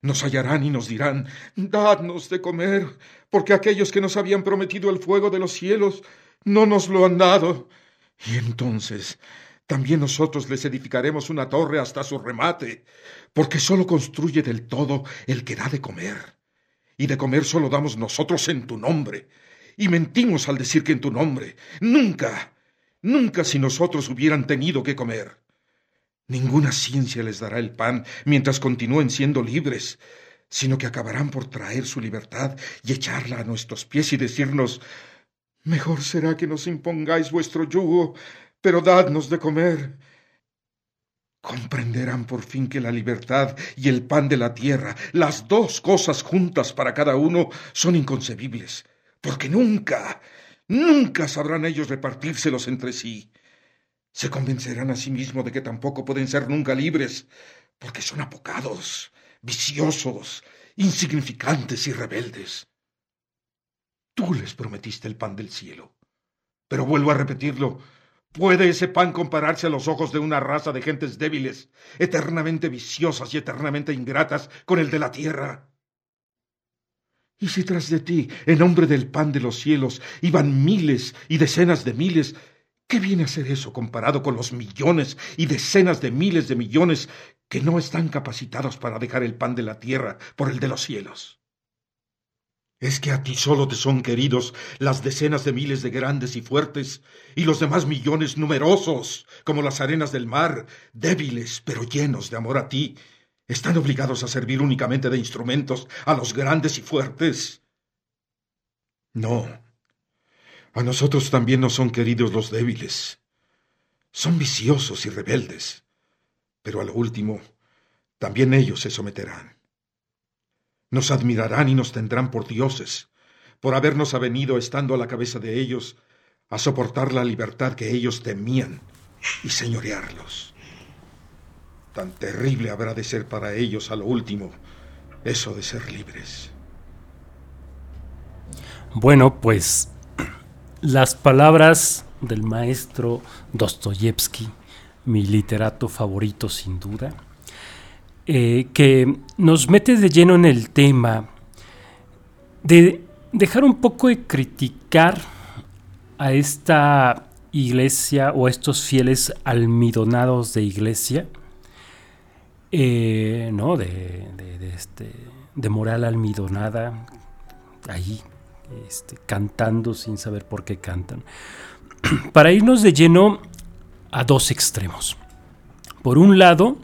Nos hallarán y nos dirán, Dadnos de comer, porque aquellos que nos habían prometido el fuego de los cielos no nos lo han dado. Y entonces también nosotros les edificaremos una torre hasta su remate, porque sólo construye del todo el que da de comer. Y de comer sólo damos nosotros en tu nombre y mentimos al decir que en tu nombre. Nunca, nunca si nosotros hubieran tenido que comer. Ninguna ciencia les dará el pan mientras continúen siendo libres, sino que acabarán por traer su libertad y echarla a nuestros pies y decirnos Mejor será que nos impongáis vuestro yugo, pero dadnos de comer. Comprenderán por fin que la libertad y el pan de la tierra, las dos cosas juntas para cada uno, son inconcebibles porque nunca, nunca sabrán ellos repartírselos entre sí. Se convencerán a sí mismos de que tampoco pueden ser nunca libres, porque son apocados, viciosos, insignificantes y rebeldes. Tú les prometiste el pan del cielo. Pero vuelvo a repetirlo, ¿puede ese pan compararse a los ojos de una raza de gentes débiles, eternamente viciosas y eternamente ingratas con el de la tierra? Y si tras de ti, en nombre del pan de los cielos, iban miles y decenas de miles, ¿qué viene a ser eso comparado con los millones y decenas de miles de millones que no están capacitados para dejar el pan de la tierra por el de los cielos? ¿Es que a ti solo te son queridos las decenas de miles de grandes y fuertes, y los demás millones numerosos, como las arenas del mar, débiles pero llenos de amor a ti, están obligados a servir únicamente de instrumentos a los grandes y fuertes. No. A nosotros también nos son queridos los débiles. Son viciosos y rebeldes. Pero a lo último, también ellos se someterán. Nos admirarán y nos tendrán por dioses, por habernos avenido estando a la cabeza de ellos, a soportar la libertad que ellos temían y señorearlos. Tan terrible habrá de ser para ellos a lo último eso de ser libres. Bueno, pues las palabras del maestro Dostoyevsky, mi literato favorito sin duda, eh, que nos mete de lleno en el tema de dejar un poco de criticar a esta iglesia o a estos fieles almidonados de iglesia, eh, ¿no? De, este, de moral almidonada, ahí, este, cantando sin saber por qué cantan. Para irnos de lleno a dos extremos. Por un lado,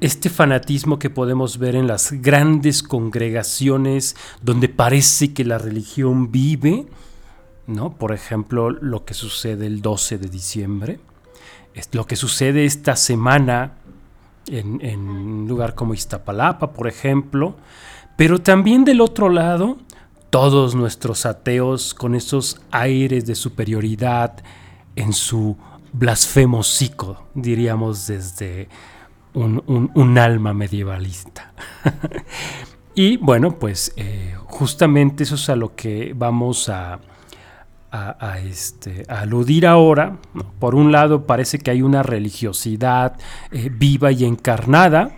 este fanatismo que podemos ver en las grandes congregaciones donde parece que la religión vive, ¿no? Por ejemplo, lo que sucede el 12 de diciembre, lo que sucede esta semana en, un lugar como Iztapalapa, por ejemplo, pero también del otro lado, todos nuestros ateos con esos aires de superioridad en su blasfemosico, diríamos desde un, alma medievalista. y bueno, pues eh, justamente eso es a lo que vamos a, a, este, aludir ahora. Por un lado parece que hay una religiosidad eh, viva y encarnada.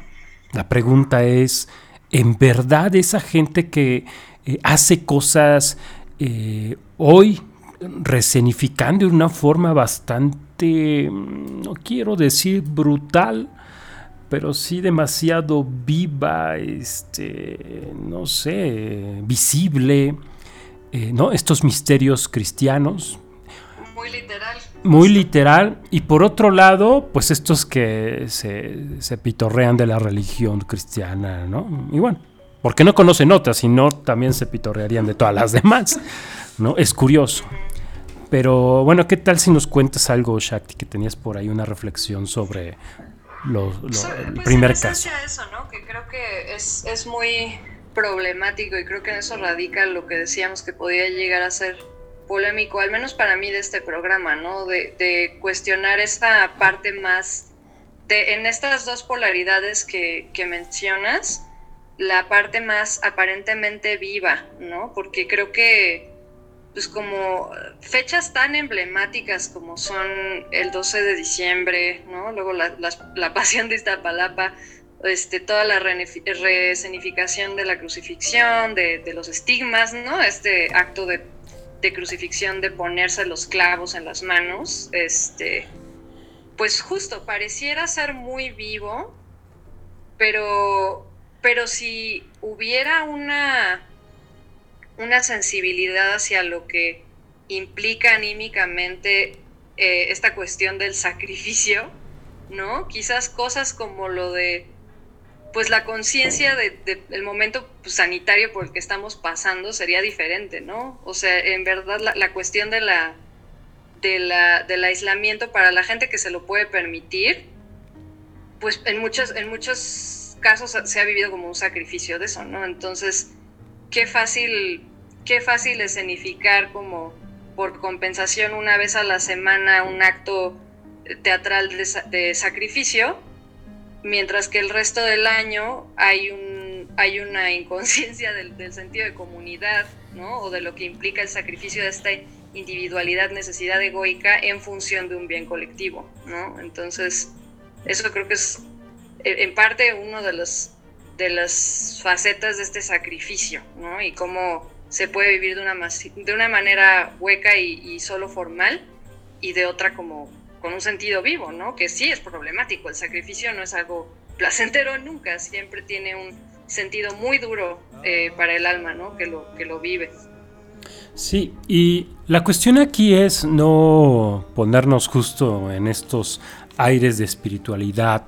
La pregunta es, ¿en verdad esa gente que eh, hace cosas hoy resenificando de una forma bastante, mm, no quiero decir brutal, pero sí demasiado viva, este, no sé, visible, eh, ¿no? Estos misterios cristianos. Muy literal. Muy literal. Y por otro lado, pues estos que se, se pitorrean de la religión cristiana, ¿no? Y bueno, porque no conocen otras, sino también se pitorrearían de todas las demás, ¿no? Es curioso. Pero bueno, ¿qué tal si nos cuentas algo, Shakti, que tenías por ahí una reflexión sobre lo, lo, So- el pues, primer en caso? eso, ¿no? Que creo que es, es muy problemático y creo que en eso radica lo que decíamos que podía llegar a ser polémico, al menos para mí de este programa, ¿no? De, de cuestionar esta parte más, de, en estas dos polaridades que, que mencionas, la parte más aparentemente viva, ¿no? Porque creo que pues como fechas tan emblemáticas como son el 12 de diciembre, ¿no? Luego la, pasión de Iztapalapa, este, toda la resenificación de la crucifixión, de, de los estigmas, ¿no? Este acto de, de crucifixión, de ponerse los clavos en las manos, este, pues justo, pareciera ser muy vivo, pero, pero si hubiera una una sensibilidad hacia lo que implica anímicamente eh, esta cuestión del sacrificio, ¿no? Quizás cosas como lo de, pues la conciencia de- de- del momento pues, sanitario por el que estamos pasando sería diferente, ¿no? O sea, en verdad la, la cuestión de la, de la, del aislamiento para la gente que se lo puede permitir, pues en muchos, en muchos casos se ha vivido como un sacrificio de eso, ¿no? Entonces, qué fácil, qué fácil escenificar como por compensación una vez a la semana un acto teatral de, de sacrificio, mientras que el resto del año hay un hay una inconsciencia del, del sentido de comunidad, ¿no? O de lo que implica el sacrificio de esta individualidad, necesidad egoica en función de un bien colectivo, ¿no? Entonces, eso creo que es eh, en parte uno de los de las facetas de este sacrificio, ¿no? Y cómo se puede vivir de una, de una manera hueca y, y solo formal y de otra como con un sentido vivo, ¿no? Que sí es problemático, el sacrificio no es algo placentero nunca, siempre tiene un sentido muy duro eh, para el alma, ¿no? Que lo, que lo vive. Sí, y la cuestión aquí es no ponernos justo en estos aires de espiritualidad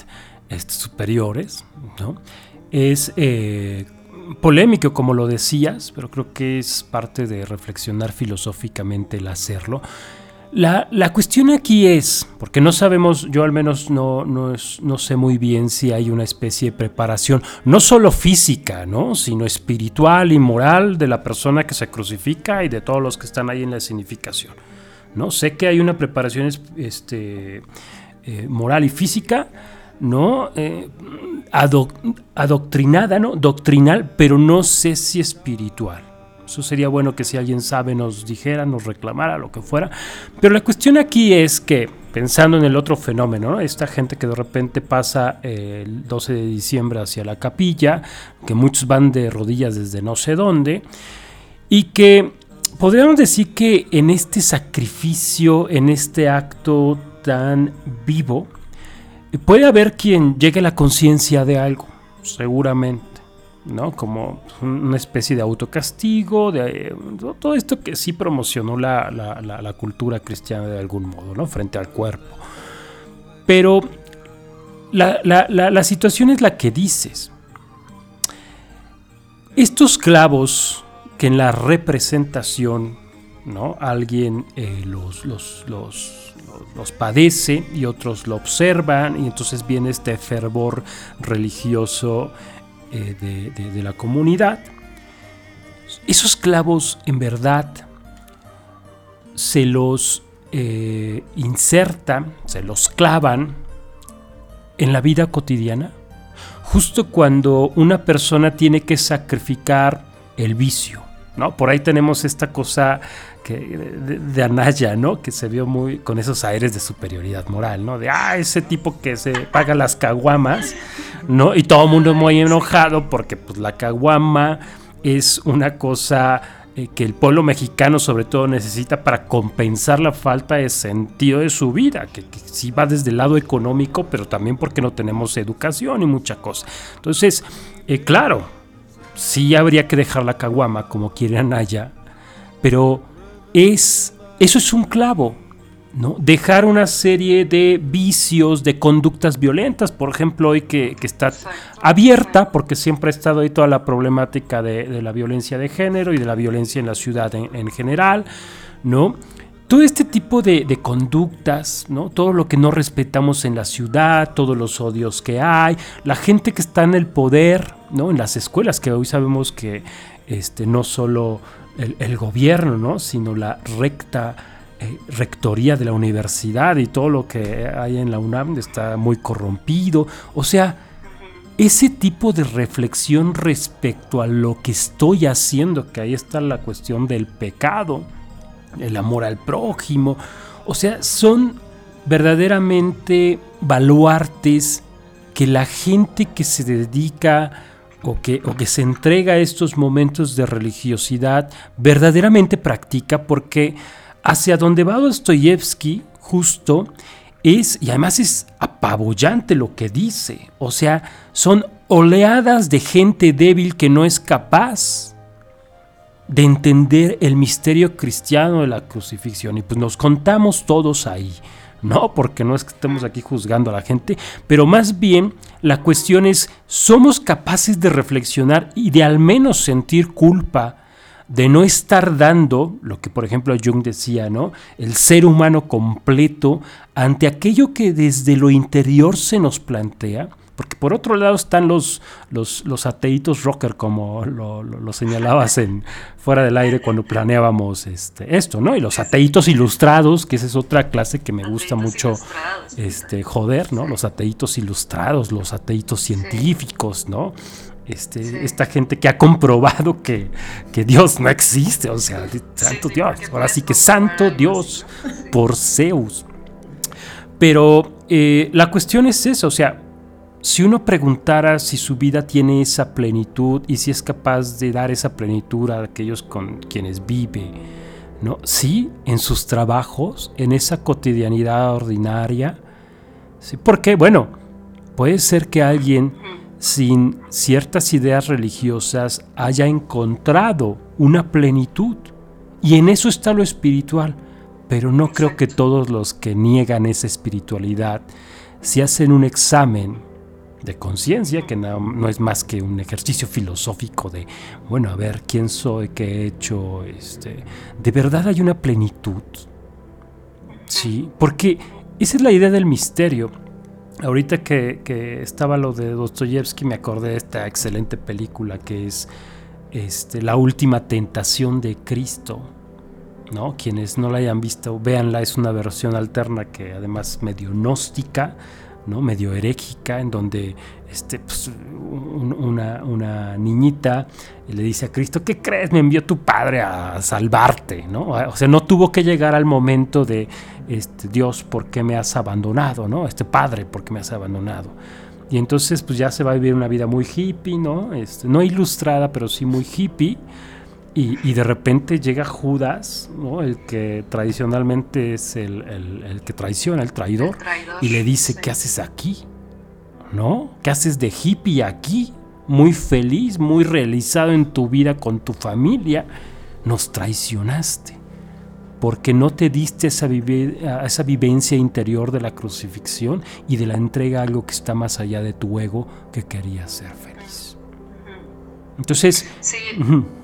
este, superiores, ¿no? Es eh, polémico, como lo decías, pero creo que es parte de reflexionar filosóficamente el hacerlo. La, la cuestión aquí es, porque no sabemos, yo al menos no, no, es- no sé muy bien si hay una especie de preparación, no solo física, ¿no? sino espiritual y moral de la persona que se crucifica y de todos los que están ahí en la significación. ¿no? Sé que hay una preparación es- este, eh, moral y física, ¿no? Eh, adoc- adoctrinada, ¿no? Doctrinal, pero no sé si espiritual. Eso sería bueno que si alguien sabe nos dijera, nos reclamara, lo que fuera. Pero la cuestión aquí es que, pensando en el otro fenómeno, ¿no? esta gente que de repente pasa eh, el 12 de diciembre hacia la capilla, que muchos van de rodillas desde no sé dónde, y que podríamos decir que en este sacrificio, en este acto tan vivo, puede haber quien llegue a la conciencia de algo, seguramente, ¿no? Como una especie de autocastigo, de eh, todo esto que sí promocionó la, la- la- cultura cristiana de algún modo, ¿no? Frente al cuerpo. Pero la situación es la que dices. Estos clavos que en la representación, ¿no? Alguien eh, los, los, los, los- padece y otros lo observan y entonces viene este fervor religioso eh, de, de- la comunidad. Esos clavos en verdad se los eh, insertan, se los clavan en la vida cotidiana, justo cuando una persona tiene que sacrificar el vicio. ¿no? Por ahí tenemos esta cosa que de, Anaya, ¿no? Que se vio muy con esos aires de superioridad moral, ¿no? De, ah, ese tipo que se paga las caguamas, ¿no? Y todo el mundo muy enojado porque pues la caguama es una cosa eh, que el pueblo mexicano sobre todo necesita para compensar la falta de sentido de su vida, que, que sí va desde el lado económico, pero también porque no tenemos educación y mucha cosa. Entonces, eh, claro, sí habría que dejar la caguama como quiere Anaya, pero es, eso es un clavo, ¿no? Dejar una serie de vicios, de conductas violentas, por ejemplo, hoy que, que está abierta, porque siempre ha estado ahí toda la problemática de, de la violencia de género y de la violencia en la ciudad en, en general, ¿no? Todo este tipo de, de, conductas, ¿no? Todo lo que no respetamos en la ciudad, todos los odios que hay, la gente que está en el poder, ¿no? En las escuelas, que hoy sabemos que este, no solo el, gobierno, ¿no? Sino la recta eh, rectoría de la universidad y todo lo que hay en la UNAM está muy corrompido. O sea, ese tipo de reflexión respecto a lo que estoy haciendo, que ahí está la cuestión del pecado, el amor al prójimo, o sea, son verdaderamente baluartes que la gente que se dedica o que, o que se entrega a estos momentos de religiosidad verdaderamente practica porque hacia donde va Dostoyevsky justo es, y además es apabullante lo que dice, o sea, son oleadas de gente débil que no es capaz de entender el misterio cristiano de la crucifixión. Y pues nos contamos todos ahí, ¿no? Porque no es que estemos aquí juzgando a la gente, pero más bien la cuestión es, ¿somos capaces de reflexionar y de al menos sentir culpa? de no estar dando lo que por ejemplo Jung decía, ¿no? El ser humano completo ante aquello que desde lo interior se nos plantea, porque por otro lado están los, los, los ateitos rocker, como lo, lo, lo, señalabas en fuera del aire cuando planeábamos este, esto, ¿no? Y los ateitos ilustrados, que esa es otra clase que me gusta mucho este, joder, ¿no? Los ateitos ilustrados, los ateitos científicos, ¿no? Este, sí. esta gente que ha comprobado que, que, Dios no existe, o sea, santo Dios, ahora sí que santo Dios por Zeus. Pero eh, la cuestión es eso, o sea, si uno preguntara si su vida tiene esa plenitud y si es capaz de dar esa plenitud a aquellos con quienes vive, ¿no? Sí, en sus trabajos, en esa cotidianidad ordinaria, sí, porque, bueno, puede ser que alguien sin ciertas ideas religiosas haya encontrado una plenitud. Y en eso está lo espiritual. Pero no creo que todos los que niegan esa espiritualidad, si hacen un examen de conciencia, que no, no, es más que un ejercicio filosófico de, bueno, a ver quién soy, qué he hecho, este, de verdad hay una plenitud. Sí, porque esa es la idea del misterio. Ahorita que, que, estaba lo de Dostoyevsky me acordé de esta excelente película que es este, La última tentación de Cristo. ¿no? Quienes no la hayan visto, véanla, es una versión alterna que además medio gnóstica, ¿no? medio herégica, en donde este, pues, un, una, una, niñita le dice a Cristo, ¿qué crees? Me envió tu padre a salvarte, ¿no? O sea, no tuvo que llegar al momento de, este, Dios, ¿por qué me has abandonado? ¿no? Este padre, ¿por qué me has abandonado? Y entonces pues ya se va a vivir una vida muy hippie, ¿no? Este, no ilustrada, pero sí muy hippie. Y, y, de repente llega Judas, ¿no? el que tradicionalmente es el, el, el que traiciona, el traidor, el traidor y le dice, sí. ¿qué haces aquí? ¿No? ¿Qué haces de hippie aquí? Muy feliz, muy realizado en tu vida con tu familia, nos traicionaste, porque no te diste esa, vive, esa vivencia interior de la crucifixión y de la entrega a algo que está más allá de tu ego que quería ser feliz. Entonces... Sí. Uh -huh.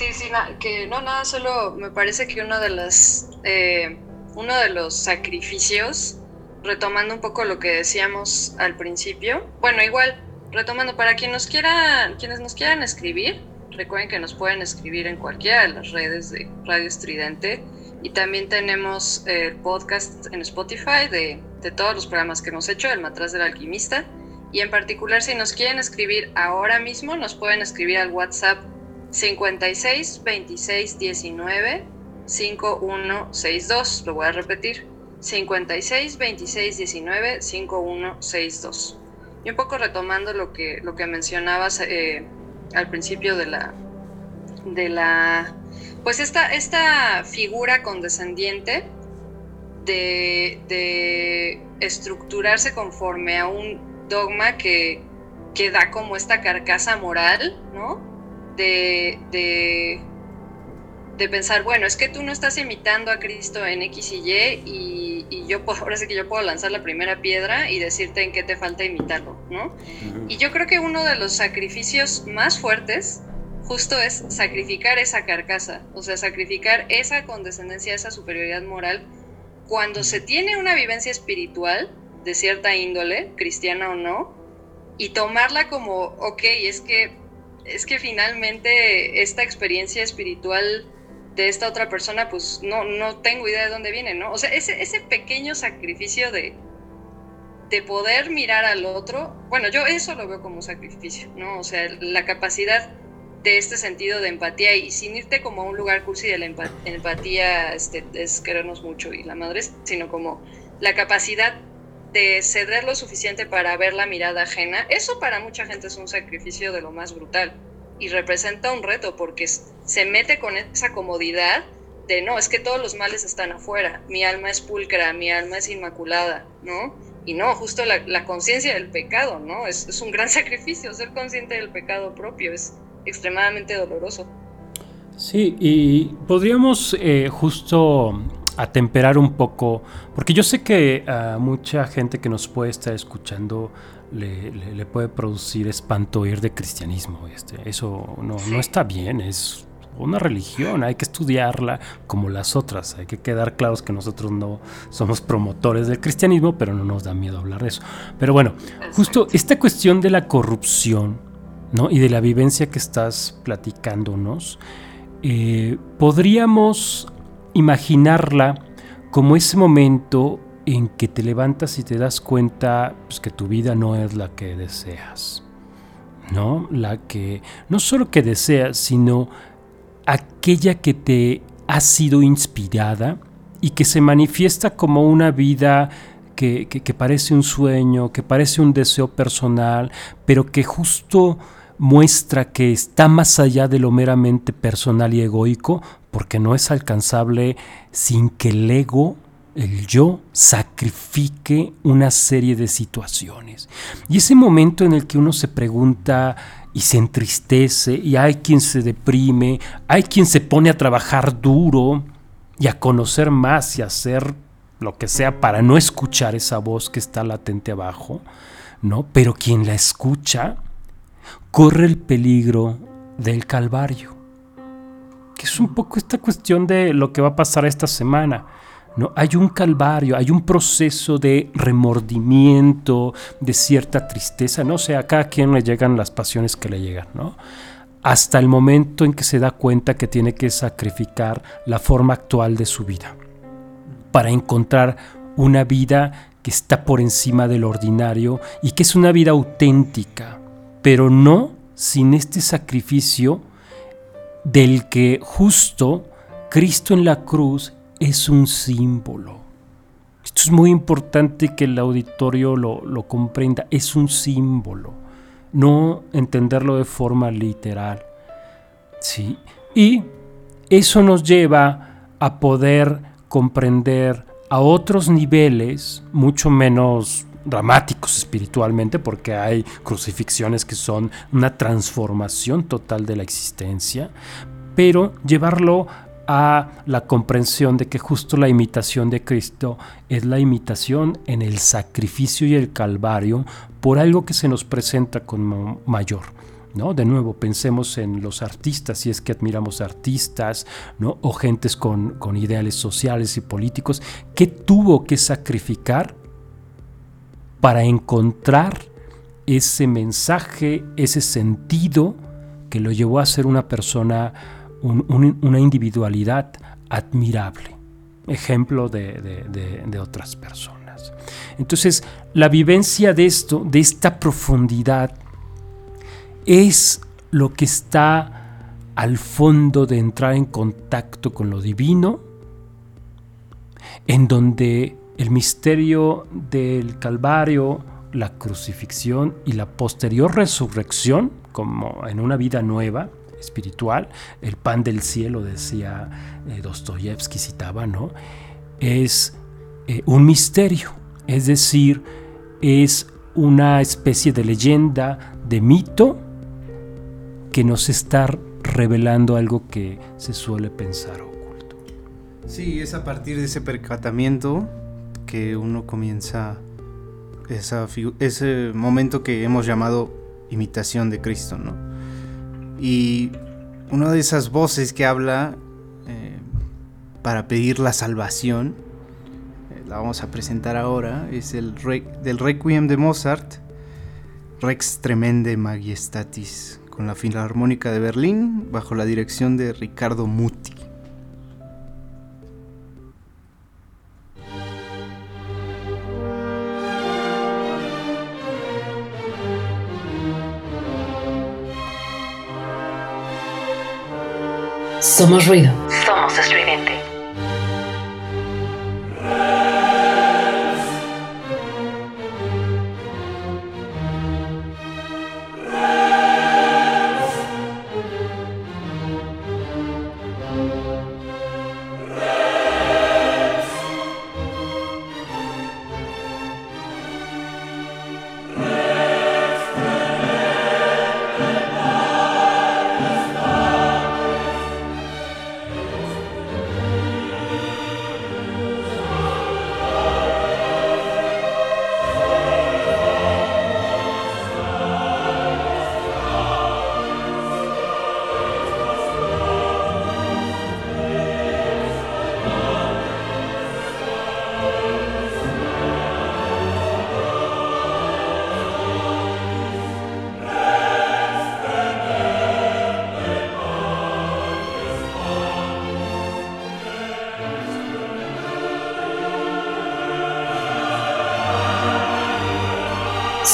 Sí, sí, que no, nada, solo me parece que uno de las, eh, uno de los sacrificios, retomando un poco lo que decíamos al principio, bueno, igual, retomando, para quienes nos quieran escribir, recuerden que nos pueden escribir en cualquiera de las redes de Radio Estridente y también tenemos el podcast en Spotify de, de todos los programas que hemos hecho, El Matraz del Alquimista, y en particular si nos quieren escribir ahora mismo, nos pueden escribir al WhatsApp 56 26 19 5162. Lo voy a repetir. 56 26 19 5162. Y un poco retomando lo que, lo que mencionabas eh, al principio de la, de la, pues esta, esta figura condescendiente de, de estructurarse conforme a un dogma que, que da como esta carcasa moral, ¿no? De, de, de, pensar, bueno, es que tú no estás imitando a Cristo en X y Y y, y yo puedo, ahora sí que yo puedo lanzar la primera piedra y decirte en qué te falta imitarlo, ¿no? Y yo creo que uno de los sacrificios más fuertes justo es sacrificar esa carcasa, o sea, sacrificar esa condescendencia, esa superioridad moral, cuando se tiene una vivencia espiritual de cierta índole, cristiana o no, y tomarla como, ok, es que, es que finalmente esta experiencia espiritual de esta otra persona, pues no, no tengo idea de dónde viene, ¿no? O sea, ese, ese pequeño sacrificio de, de poder mirar al otro, bueno, yo eso lo veo como sacrificio, ¿no? O sea, la capacidad de este sentido de empatía y sin irte como a un lugar cursi de la empatía este, es querernos mucho y la madre, sino como la capacidad de ceder lo suficiente para ver la mirada ajena, eso para mucha gente es un sacrificio de lo más brutal y representa un reto porque se mete con esa comodidad de no, es que todos los males están afuera, mi alma es pulcra, mi alma es inmaculada, ¿no? Y no, justo la, conciencia del pecado, ¿no? Es, es, un gran sacrificio, ser consciente del pecado propio es extremadamente doloroso. Sí, y podríamos eh, justo atemperar un poco, porque yo sé que a mucha gente que nos puede estar escuchando le, le, le puede producir espanto ir de cristianismo. Este, eso no, no está bien, es una religión, hay que estudiarla como las otras. Hay que quedar claros que nosotros no somos promotores del cristianismo, pero no nos da miedo hablar de eso. Pero bueno, justo esta cuestión de la corrupción ¿no? y de la vivencia que estás platicándonos, eh, podríamos imaginarla como ese momento en que te levantas y te das cuenta pues, que tu vida no es la que deseas. ¿no? La que no solo que deseas, sino aquella que te ha sido inspirada y que se manifiesta como una vida que, que, que, parece un sueño, que parece un deseo personal, pero que justo muestra que está más allá de lo meramente personal y egoico, porque no es alcanzable sin que el ego, el yo, sacrifique una serie de situaciones. Y ese momento en el que uno se pregunta, y se entristece y hay quien se deprime, hay quien se pone a trabajar duro y a conocer más y a hacer lo que sea para no escuchar esa voz que está latente abajo, ¿no? Pero quien la escucha corre el peligro del calvario. Que es un poco esta cuestión de lo que va a pasar esta semana. ¿no? Hay un calvario, hay un proceso de remordimiento, de cierta tristeza, no sé, a cada quien le llegan las pasiones que le llegan, ¿no? Hasta el momento en que se da cuenta que tiene que sacrificar la forma actual de su vida para encontrar una vida que está por encima del ordinario y que es una vida auténtica, pero no sin este sacrificio del que justo Cristo en la cruz es un símbolo. Esto es muy importante que el auditorio lo, comprenda. Es un símbolo, no entenderlo de forma literal. ¿sí? Y eso nos lleva a poder comprender a otros niveles mucho menos dramáticos espiritualmente, porque hay crucifixiones que son una transformación total de la existencia, pero llevarlo a la comprensión de que justo la imitación de Cristo es la imitación en el sacrificio y el calvario por algo que se nos presenta con mayor. ¿No? De nuevo, pensemos en los artistas, si es que admiramos artistas, ¿no? o gentes con, con ideales sociales y políticos, que tuvo que sacrificar para encontrar ese mensaje, ese sentido que lo llevó a ser una persona un, un, una individualidad admirable, ejemplo de, otras personas. Entonces, la vivencia de esto, de esta profundidad, es lo que está al fondo de entrar en contacto con lo divino, en donde el misterio del Calvario, la crucifixión y la posterior resurrección, como en una vida nueva, espiritual, el pan del cielo, decía eh, Dostoyevsky, citaba, ¿no? Es eh, un misterio, es decir, es una especie de leyenda, de mito, que nos está revelando algo que se suele pensar oculto. Sí, es a partir de ese percatamiento que uno comienza ese momento que hemos llamado imitación de Cristo, ¿no? Y una de esas voces que habla eh, para pedir la salvación, eh, la vamos a presentar ahora, es el del Requiem de Mozart, Rex Tremende Majestatis, con la Filarmónica de Berlín, bajo la dirección de Ricardo Muti. Somos ruido.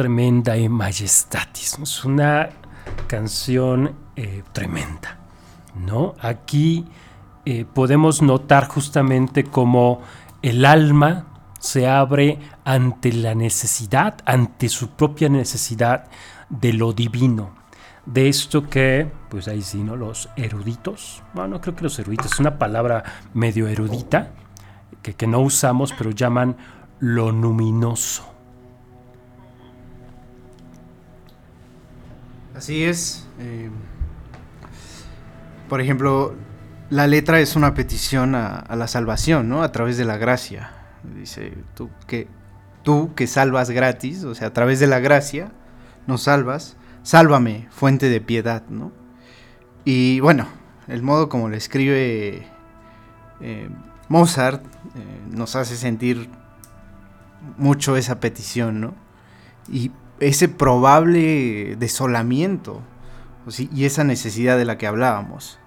Tremenda y Majestatis. Es una canción eh, tremenda, ¿no? Aquí eh, podemos notar justamente cómo el alma se abre ante la necesidad, ante su propia necesidad de lo divino. De esto que, pues ahí sí, ¿no? Los eruditos, bueno, creo que los eruditos es una palabra medio erudita que no usamos, pero llaman lo luminoso. Así es. eh, por ejemplo, la letra es una petición a, la salvación, ¿no? A través de la gracia. Dice, tú que, tú que salvas gratis, o sea, a través de la gracia, nos salvas. Sálvame, fuente de piedad, ¿no? Y bueno, el modo como lo escribe eh, Mozart eh, nos hace sentir mucho esa petición, ¿no? Y ese probable desolamiento ¿o sí? y esa necesidad de la que hablábamos.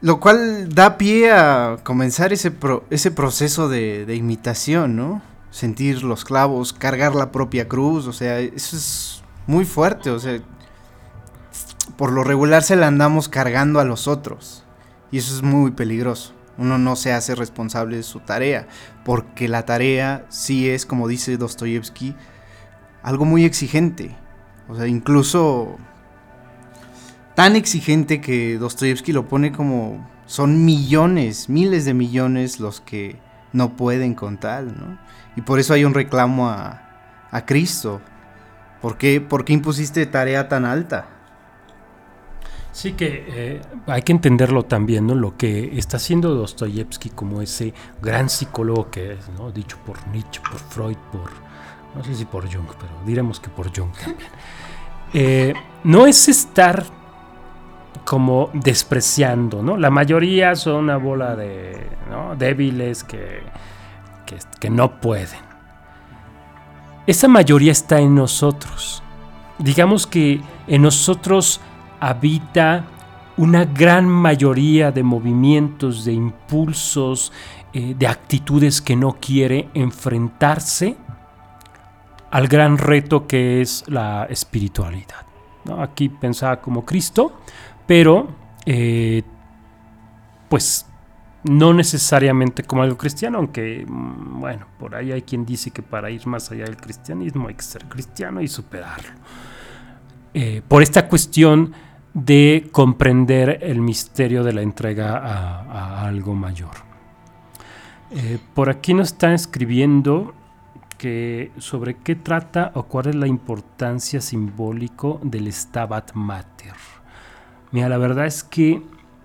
Lo cual da pie a comenzar ese, pro- ese proceso de, de imitación, ¿no? Sentir los clavos, cargar la propia cruz, o sea, eso es muy fuerte, o sea, por lo regular se la andamos cargando a los otros y eso es muy peligroso. Uno no se hace responsable de su tarea, porque la tarea sí es, como dice Dostoyevsky, algo muy exigente. O sea, incluso tan exigente que Dostoyevsky lo pone como son millones, miles de millones los que no pueden con tal, ¿no? Y por eso hay un reclamo a, a Cristo. ¿Por qué, ¿Por qué impusiste tarea tan alta? Sí que eh, hay que entenderlo también, ¿no? Lo que está haciendo Dostoyevsky como ese gran psicólogo que es, ¿no? Dicho por Nietzsche, por Freud, por... No sé si por Jung, pero diremos que por Jung también. Eh, no es estar como despreciando, ¿no? La mayoría son una bola de débiles que, que, que no pueden. Esa mayoría está en nosotros. Digamos que en nosotros habita una gran mayoría de movimientos, de impulsos, eh, de actitudes que no quiere enfrentarse al gran reto que es la espiritualidad. ¿no? Aquí pensaba como Cristo, pero eh, pues no necesariamente como algo cristiano, aunque mm, bueno, por ahí hay quien dice que para ir más allá del cristianismo hay que ser cristiano y superarlo. Eh, por esta cuestión de comprender el misterio de la entrega a, algo mayor. Eh, por aquí nos están escribiendo sobre qué trata o cuál es la importancia simbólico del Stabat Mater. Mira, la verdad es que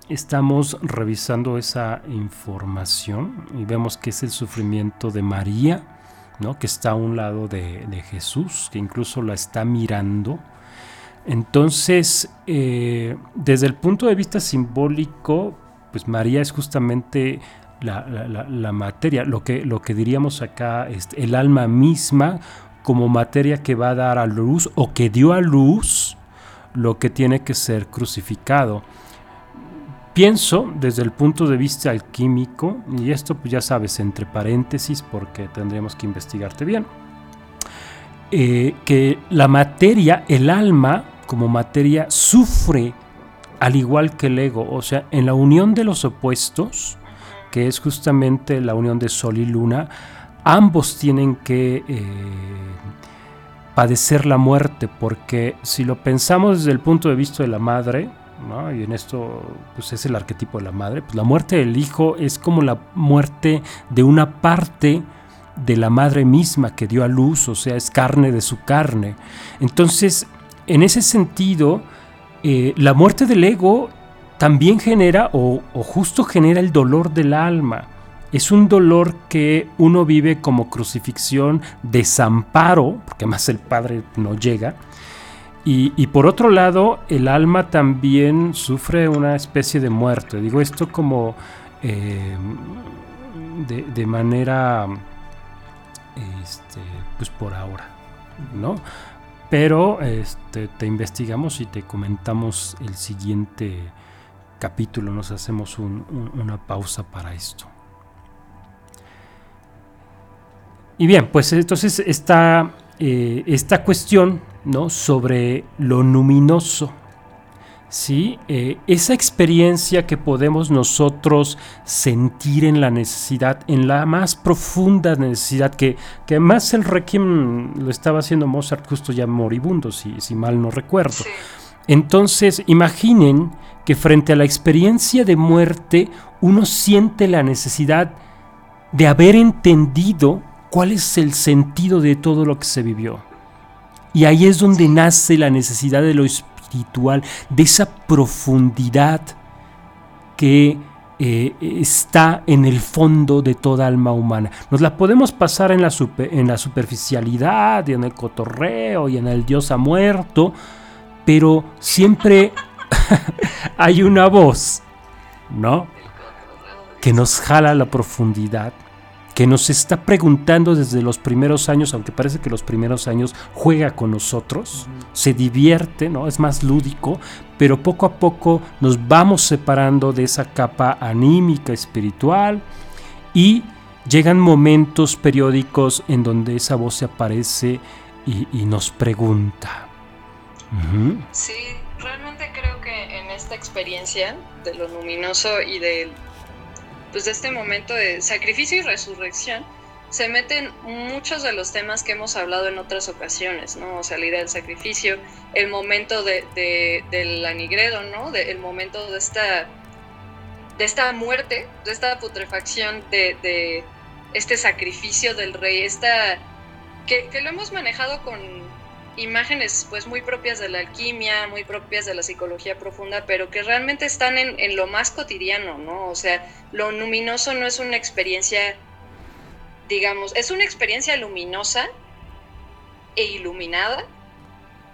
estamos revisando esa información y vemos que es el sufrimiento de María, ¿no? que está a un lado de, de Jesús, que incluso la está mirando entonces, eh, desde el punto de vista simbólico, pues María es justamente la, materia, lo que, lo que diríamos acá, es el alma misma como materia que va a dar a luz o que dio a luz lo que tiene que ser crucificado. Pienso desde el punto de vista alquímico, y esto pues ya sabes, entre paréntesis, porque tendríamos que investigarte bien, eh, que la materia, el alma, como materia, sufre al igual que el ego. O sea, en la unión de los opuestos, que es justamente la unión de Sol y Luna, ambos tienen que eh, padecer la muerte, porque si lo pensamos desde el punto de vista de la madre, y en esto pues es el arquetipo de la madre, pues la muerte del hijo es como la muerte de una parte de la madre misma que dio a luz, o sea, es carne de su carne. Entonces, en ese sentido, eh, la muerte del ego también genera, o, justo genera el dolor del alma. Es un dolor que uno vive como crucifixión, desamparo, porque más el Padre no llega. Y, por otro lado, el alma también sufre una especie de muerte. Digo esto como eh, de, de, manera este, pues por ahora, ¿no? Pero este, te investigamos y te comentamos el siguiente capítulo, nos hacemos una pausa para esto. Y bien, pues entonces está eh, esta cuestión ¿no? sobre lo luminoso ¿sí? Eh, esa experiencia que podemos nosotros sentir en la necesidad, en la más profunda necesidad, que, que además el Requiem lo estaba haciendo Mozart justo ya moribundo, si, si mal no recuerdo. Entonces, imaginen que frente a la experiencia de muerte, uno siente la necesidad de haber entendido cuál es el sentido de todo lo que se vivió. Y ahí es donde nace la necesidad de lo de esa profundidad que eh, está en el fondo de toda alma humana. Nos la podemos pasar en la, en la superficialidad y en el cotorreo y en el Dios ha muerto, pero siempre hay una voz, ¿no? Que nos jala a la profundidad que nos está preguntando desde los primeros años, aunque parece que los primeros años juega con nosotros, se divierte, ¿no? Es más lúdico, pero poco a poco nos vamos separando de esa capa anímica, espiritual, y llegan momentos periódicos en donde esa voz se aparece y, nos pregunta. Sí, esta experiencia de lo luminoso y del pues de este momento de sacrificio y resurrección, se meten muchos de los temas que hemos hablado en otras ocasiones, ¿no? O sea, la idea del sacrificio, el momento de, de, del anigredo, ¿no? el momento de esta, de esta muerte, de esta putrefacción, de, de este sacrificio del rey, esta, que, lo hemos manejado con imágenes pues muy propias de la alquimia, muy propias de la psicología profunda, pero que realmente están en, en lo más cotidiano, ¿no? O sea, lo luminoso no es una experiencia digamos, es una experiencia luminosa e iluminada,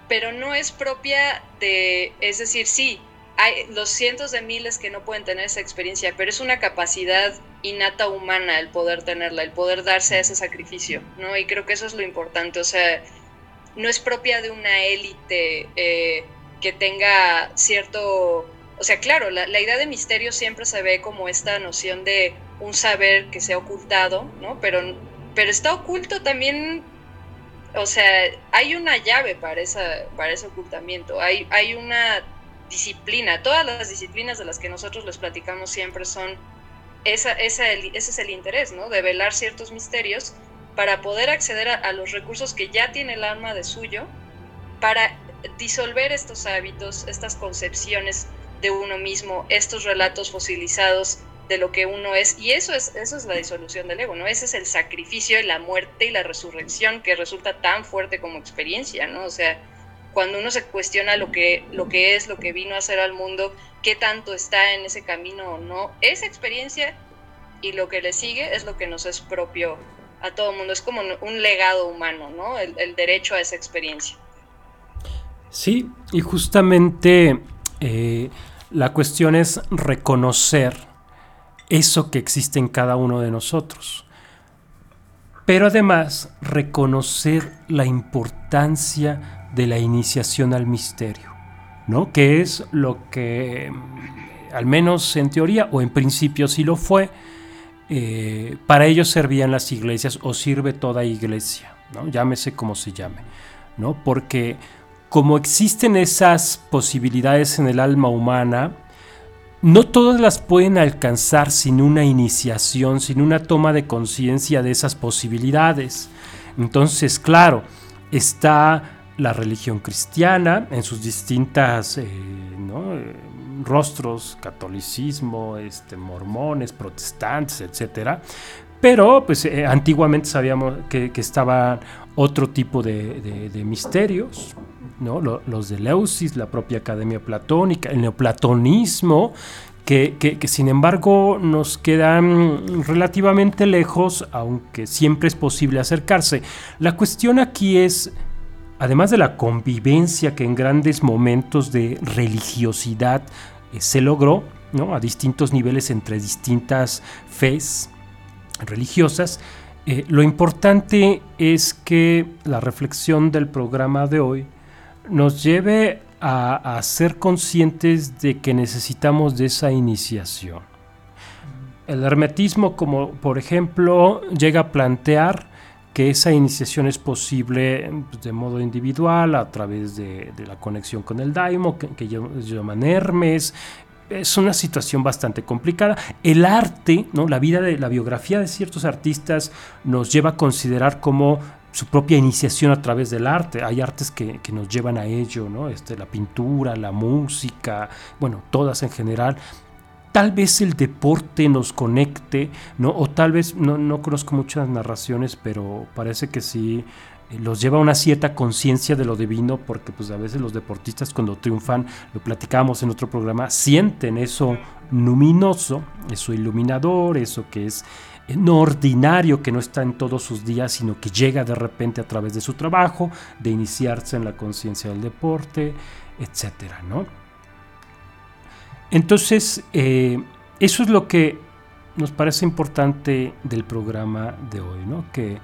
pero no es propia de, es decir, sí, hay los cientos de miles que no pueden tener esa experiencia, pero es una capacidad innata humana el poder tenerla, el poder darse a ese sacrificio, ¿no? Y creo que eso es lo importante, o sea, no es propia de una élite eh, que tenga cierto, o sea, claro, la, idea de misterio siempre se ve como esta noción de un saber que se ha ocultado, ¿no? Pero, pero está oculto también, o sea, hay una llave para, esa, para ese ocultamiento, hay, hay una disciplina, todas las disciplinas de las que nosotros les platicamos siempre son, esa, esa, ese es el interés, ¿no? De velar ciertos misterios para poder acceder a, los recursos que ya tiene el alma de suyo, para disolver estos hábitos, estas concepciones de uno mismo, estos relatos fosilizados de lo que uno es. Y eso es, eso es la disolución del ego, ¿no? Ese es el sacrificio, la muerte y la resurrección que resulta tan fuerte como experiencia, ¿no? O sea, cuando uno se cuestiona lo que, lo que es, lo que vino a hacer al mundo, qué tanto está en ese camino o no, esa experiencia y lo que le sigue es lo que nos es propio a todo el mundo. Es como un legado humano, ¿no? El, derecho a esa experiencia. Sí, y justamente eh, la cuestión es reconocer eso que existe en cada uno de nosotros. Pero además reconocer la importancia de la iniciación al misterio, ¿no? Que es lo que, al menos en teoría o en principio sí lo fue, eh, para ellos servían las iglesias o sirve toda iglesia, ¿no? Llámese como se llame, ¿no? Porque como existen esas posibilidades en el alma humana, no todas las pueden alcanzar sin una iniciación, sin una toma de conciencia de esas posibilidades. Entonces, claro, está la religión cristiana en sus distintas eh, rostros, catolicismo, este, mormones, protestantes, etc. Pero pues eh, antiguamente sabíamos que, que estaban otro tipo de, misterios, ¿no? los de Leusis, la propia Academia Platónica, el neoplatonismo, que, sin embargo nos quedan relativamente lejos, aunque siempre es posible acercarse. La cuestión aquí es, además de la convivencia que en grandes momentos de religiosidad eh, se logró, a distintos niveles entre distintas fes religiosas, eh, lo importante es que la reflexión del programa de hoy nos lleve a, ser conscientes de que necesitamos de esa iniciación. El hermetismo, como por ejemplo, llega a plantear que esa iniciación es posible pues, de modo individual a través de, la conexión con el daimo, que, que llaman Hermes, es una situación bastante complicada. El arte, ¿no? la vida de la biografía de ciertos artistas nos lleva a considerar como su propia iniciación a través del arte. Hay artes que, nos llevan a ello, ¿no? Este, la pintura, la música, bueno, todas en general. Tal vez el deporte nos conecte, ¿no? O tal vez, no, no conozco muchas narraciones, pero parece que sí eh, los lleva a una cierta conciencia de lo divino, porque pues a veces los deportistas cuando triunfan, lo platicábamos en otro programa, sienten eso luminoso, eso iluminador, eso que es eh, no ordinario, que no está en todos sus días, sino que llega de repente a través de su trabajo, de iniciarse en la conciencia del deporte, etcétera, ¿no? Entonces, eh, eso es lo que nos parece importante del programa de hoy, ¿no? Que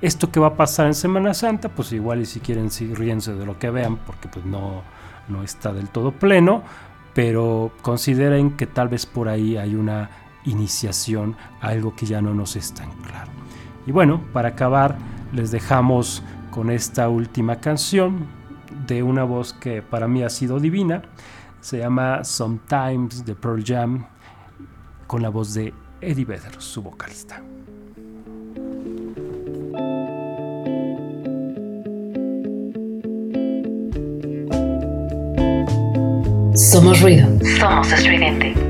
esto que va a pasar en Semana Santa, pues igual y si quieren sí, ríense de lo que vean, porque pues no, no está del todo pleno, pero consideren que tal vez por ahí hay una iniciación algo que ya no nos es tan claro. Y bueno, para acabar, les dejamos con esta última canción de una voz que para mí ha sido divina. Se llama Sometimes de Pearl Jam con la voz de Eddie Vedder, su vocalista. Somos ruido. Somos estridente.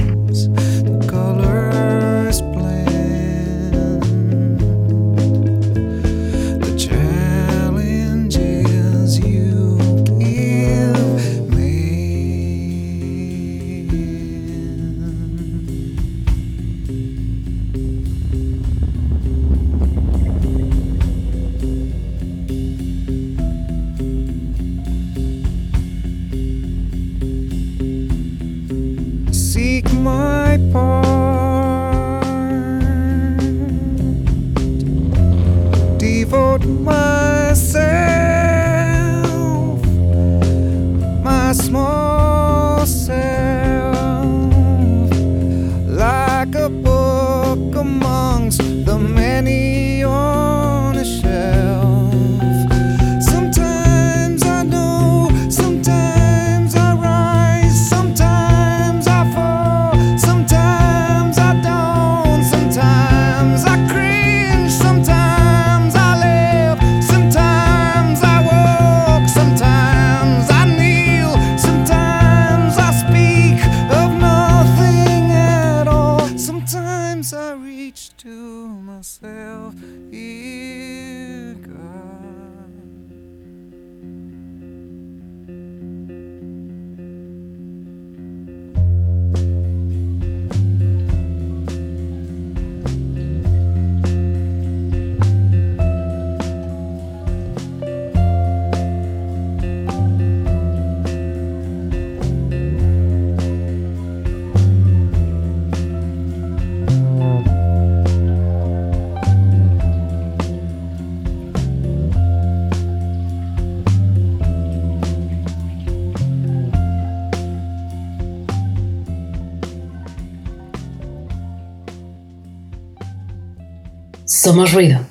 Somos ruido.